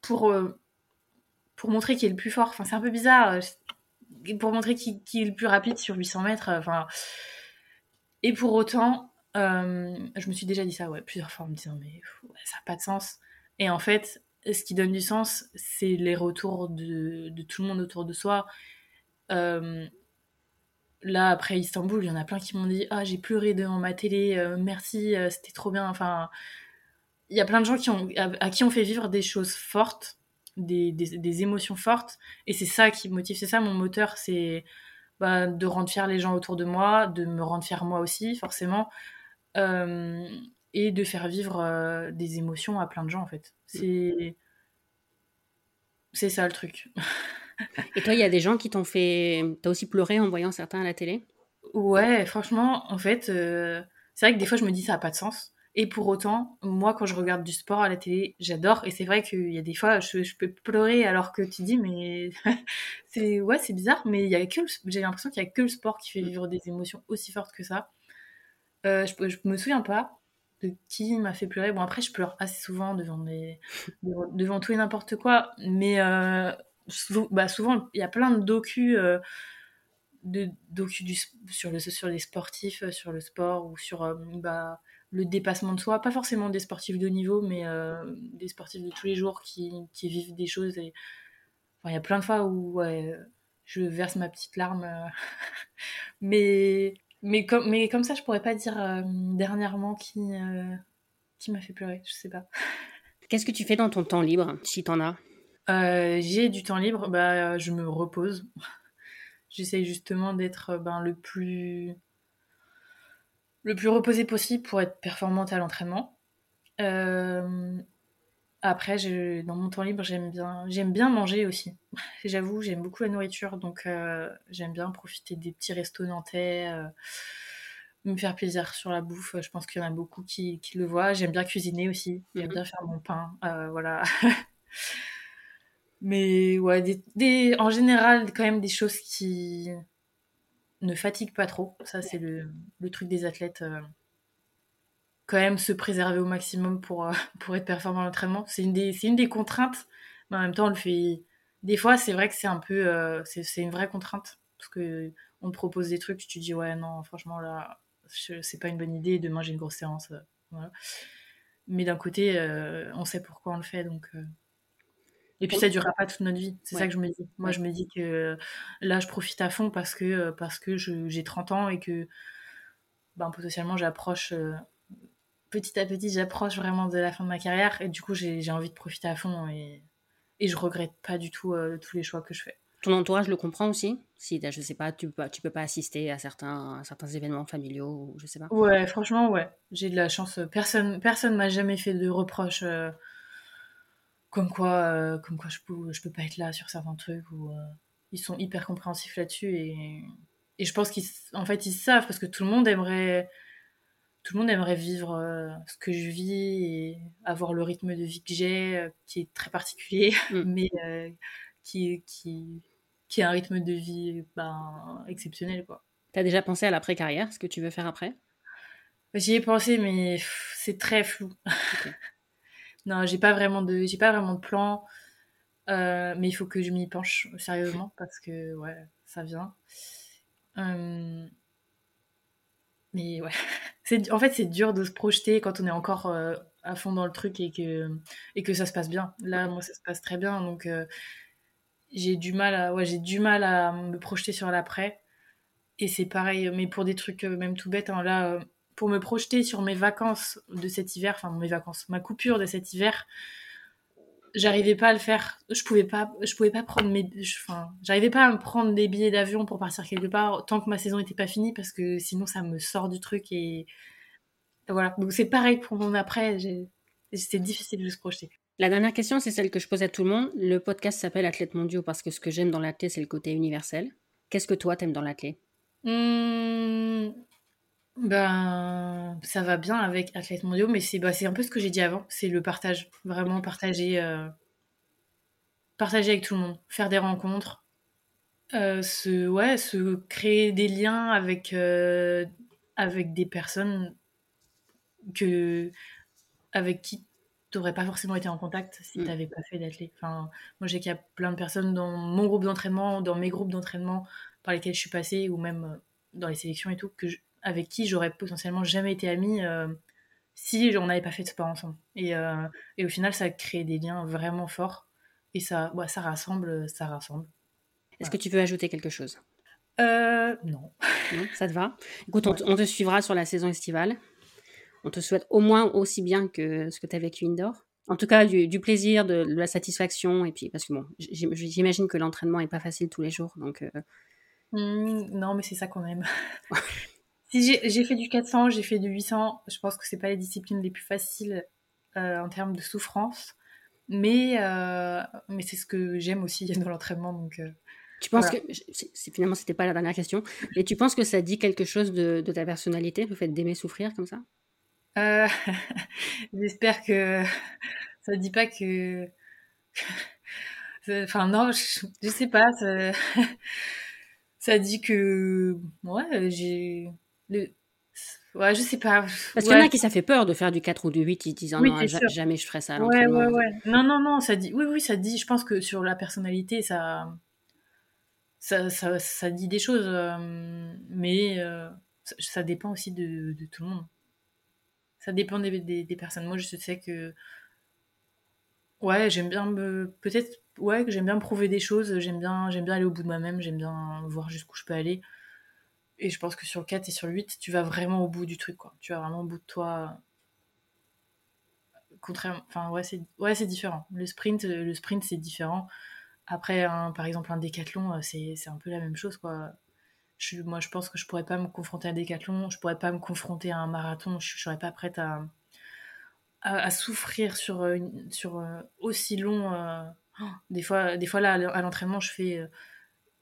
pour, pour montrer qui est le plus fort. Enfin, c'est un peu bizarre. Pour montrer qui, qui, est le plus rapide sur 800 mètres. Enfin, et pour autant, euh, je me suis déjà dit ça ouais, plusieurs fois en me disant mais ça n'a pas de sens. Et en fait, ce qui donne du sens, c'est les retours de, tout le monde autour de soi. Euh, là, après Istanbul, il y en a plein qui m'ont dit Ah, j'ai pleuré devant ma télé, euh, merci, c'était trop bien. Enfin, il y a plein de gens qui ont, à, qui on fait vivre des choses fortes, des, émotions fortes. Et c'est ça qui motive, c'est ça mon moteur, c'est bah, de rendre fier les gens autour de moi, de me rendre fier moi aussi, forcément. Euh, et de faire vivre euh, des émotions à plein de gens en fait. C'est c'est ça le truc. et toi, il y a des gens qui t'ont fait, t'as aussi pleuré en voyant certains à la télé? Ouais, franchement, en fait, euh, c'est vrai que des fois je me dis ça a pas de sens, Et pour autant, moi, quand je regarde du sport à la télé, j'adore. Et c'est vrai qu'il y a des fois, je, je, peux pleurer alors que tu dis, mais c'est ouais, c'est bizarre. Mais il y a que, j'ai l'impression qu'il y a que le sport qui fait vivre des émotions aussi fortes que ça. Euh, je, je me souviens pas de qui m'a fait pleurer. Bon, après, je pleure assez souvent devant devant, tout et n'importe quoi. Mais euh, bah, souvent, il y a plein de docus. Euh, de docu du, sur, le, sur les sportifs, sur le sport ou sur bah, le dépassement de soi, pas forcément des sportifs de niveau, mais des sportifs de tous les jours qui, qui vivent des choses. Et... il y a plein de fois où je verse ma petite larme. Mais, mais, comme, mais comme ça, je pourrais pas dire euh, dernièrement qui, qui m'a fait pleurer, je sais pas. Qu'est-ce que tu fais dans ton temps libre, si t'en as? J'ai du temps libre, bah, je me repose. J'essaye justement d'être ben, le plus le plus reposé possible pour être performante à l'entraînement. Euh, après, dans mon temps libre, j'aime bien, j'aime bien manger aussi. J'avoue, j'aime beaucoup la nourriture, donc euh, j'aime bien profiter des petits restos nantais, euh, me faire plaisir sur la bouffe. Je pense qu'il y en a beaucoup qui, qui le voient. J'aime bien cuisiner aussi, j'aime mhm. bien faire mon pain, voilà. Mais ouais, des, en général, quand même des choses qui, ne fatigue pas trop. Ça, c'est le, truc des athlètes. Euh, quand même se préserver au maximum pour, euh, pour être performant à l'entraînement. C'est une, des, une des contraintes, mais en même temps, on le fait. Des fois, c'est vrai que c'est un peu. Euh, c'est une vraie contrainte. Parce que on te propose des trucs, tu te dis, ouais, non, franchement, là, c'est pas une bonne idée. Demain, j'ai une grosse séance. Mais d'un côté, on sait pourquoi on le fait, donc. Et puis ça durera pas toute notre vie. C'est ça que je me dis. Moi, je me dis que là, je profite à fond parce que, parce que j'ai 30 ans et que ben, potentiellement, j'approche, euh, petit à petit, j'approche vraiment de la fin de ma carrière. Et du coup, j'ai envie de profiter à fond et, et je regrette pas du tout euh, tous les choix que je fais. Ton entourage le comprend aussi? Si, je sais pas, tu peux, tu peux pas assister à certains, certains événements familiaux ou je sais pas. Ouais, franchement, ouais. J'ai de la chance. Personne personne m'a jamais fait de reproches. Euh, comme quoi, euh, comme quoi je peux, je peux pas être là sur certains trucs ou ils sont hyper compréhensifs là-dessus et, et je pense qu'ils, en fait, ils savent parce que tout le monde aimerait, tout le monde aimerait vivre euh, ce que je vis et avoir le rythme de vie que j'ai, qui est très particulier, mm. mais qui, qui, qui est un rythme de vie ben, exceptionnel, quoi. T'as déjà pensé à l'après-carrière, ce que tu veux faire après? J'y ai pensé, mais c'est très flou. Non, j'ai pas vraiment de, j'ai pas vraiment de plan, euh, mais il faut que je m'y penche sérieusement parce que ouais, ça vient. Euh, mais ouais, c'est, en fait c'est dur de se projeter quand on est encore euh, à fond dans le truc et que et que ça se passe bien. Là, moi, ça se passe très bien, donc j'ai du mal à, ouais, j'ai du mal à me projeter sur l'après. Et c'est pareil, mais pour des trucs même tout bêtes, hein, là pour me projeter sur mes vacances de cet hiver, enfin mes vacances, ma coupure de cet hiver, j'arrivais pas à le faire. Je pouvais pas, je pouvais pas prendre mes, enfin, j'arrivais pas à me prendre des billets d'avion pour partir quelque part tant que ma saison n'était pas finie parce que sinon ça me sort du truc et voilà. Donc c'est pareil pour mon après. C'était difficile de se projeter. La dernière question, c'est celle que je pose à tout le monde. Le podcast s'appelle Athlète mondiaux parce que ce que j'aime dans l'athlète, c'est le côté universel. Qu'est-ce que toi t'aimes dans l'athlète mmh, ben, ça va bien avec Athlètes mondiaux, mais c'est bah, un peu ce que j'ai dit avant, c'est le partage. Vraiment partager, euh, partager avec tout le monde, faire des rencontres, euh, se, ouais, se créer des liens avec, euh, avec des personnes que, avec qui tu n'aurais pas forcément été en contact si mm. tu n'avais pas fait d'athlète. Enfin, moi, j'ai qu'il y a plein de personnes dans mon groupe d'entraînement, dans mes groupes d'entraînement par lesquels je suis passée, ou même dans les sélections et tout, que je, avec qui j'aurais potentiellement jamais été amie euh, si on n'avait pas fait de sport ensemble. Et, euh, et, au final, ça crée des liens vraiment forts. Et ça, ça rassemble, ça rassemble. Est-ce que tu veux ajouter quelque chose? Euh, non. non. Ça te va? Écoute, on, te suivra sur la saison estivale. On te souhaite au moins aussi bien que ce que tu as vécu indoor. En tout cas, du, plaisir, de, la satisfaction. Et puis, parce que bon, j'imagine que l'entraînement n'est pas facile tous les jours. Donc, mmh, non, mais c'est ça qu'on aime. Si j'ai fait du 400, j'ai fait du 800, je pense que c'est pas les disciplines les plus faciles euh, en termes de souffrance, mais, euh, mais c'est ce que j'aime aussi dans l'entraînement. Donc, euh, tu penses que, finalement, c'était pas la dernière question, mais tu penses que ça dit quelque chose de, ta personnalité, le fait d'aimer souffrir comme ça? J'espère que ça dit pas que. enfin, non, je, sais pas. Ça, dit que. Ouais, j'ai. Ouais, je sais pas. Parce qu'il y en a qui ça fait peur de faire du 4 ou du 8, ils disent non, jamais je ferai ça. ouais, ouais, ouais. Non, non, non, ça dit. Oui, oui, ça dit. Je pense que sur la personnalité, ça. Ça, ça, ça dit des choses. Euh, mais euh, ça, dépend aussi de, de tout le monde. Ça dépend des, des, personnes. Moi, je sais que. Ouais, j'aime bien me. Peut-être. Ouais, que j'aime bien me prouver des choses. J'aime bien, j'aime bien aller au bout de moi-même. J'aime bien voir jusqu'où je peux aller. Et je pense que sur le 4 et sur le 8, tu vas vraiment au bout du truc, quoi. Tu vas vraiment au bout de toi. Contrairement. Enfin, ouais, c'est ouais, différent. Le sprint, le sprint c'est différent. Après, par exemple, un décathlon, c'est un peu la même chose, quoi moi, je pense que je pourrais pas me confronter à un décathlon, je pourrais pas me confronter à un marathon, je, serais pas prête à, à, souffrir sur, une, sur euh, aussi long. Euh, des, fois, des fois, là, à l'entraînement, je fais.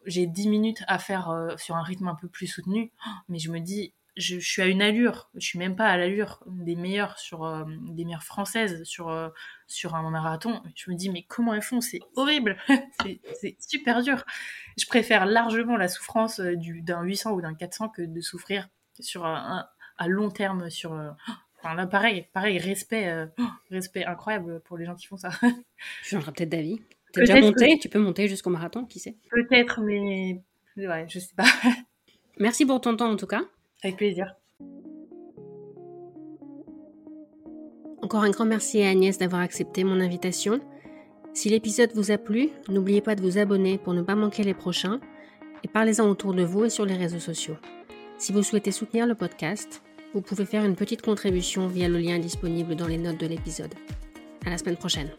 Euh, j'ai 10 minutes à faire sur un rythme un peu plus soutenu, mais je me dis, je, suis à une allure, je suis même pas à l'allure des meilleures sur euh, des meilleures françaises sur euh, sur un marathon. Je me dis mais comment elles font? C'est horrible, c'est super dur. Je préfère largement la souffrance euh, du d'un 800 ou d'un 400 que de souffrir sur un, à long terme sur Enfin, là, pareil, pareil, respect, respect incroyable pour les gens qui font ça. Tu changeras peut-être d'avis. T'es déjà monté, tu peux monter jusqu'au marathon, qui sait Peut-être, mais ouais, je sais pas. Merci pour ton temps en tout cas. Avec plaisir. Encore un grand merci à Agnès d'avoir accepté mon invitation. Si l'épisode vous a plu, n'oubliez pas de vous abonner pour ne pas manquer les prochains et parlez-en autour de vous et sur les réseaux sociaux. Si vous souhaitez soutenir le podcast, vous pouvez faire une petite contribution via le lien disponible dans les notes de l'épisode. À la semaine prochaine.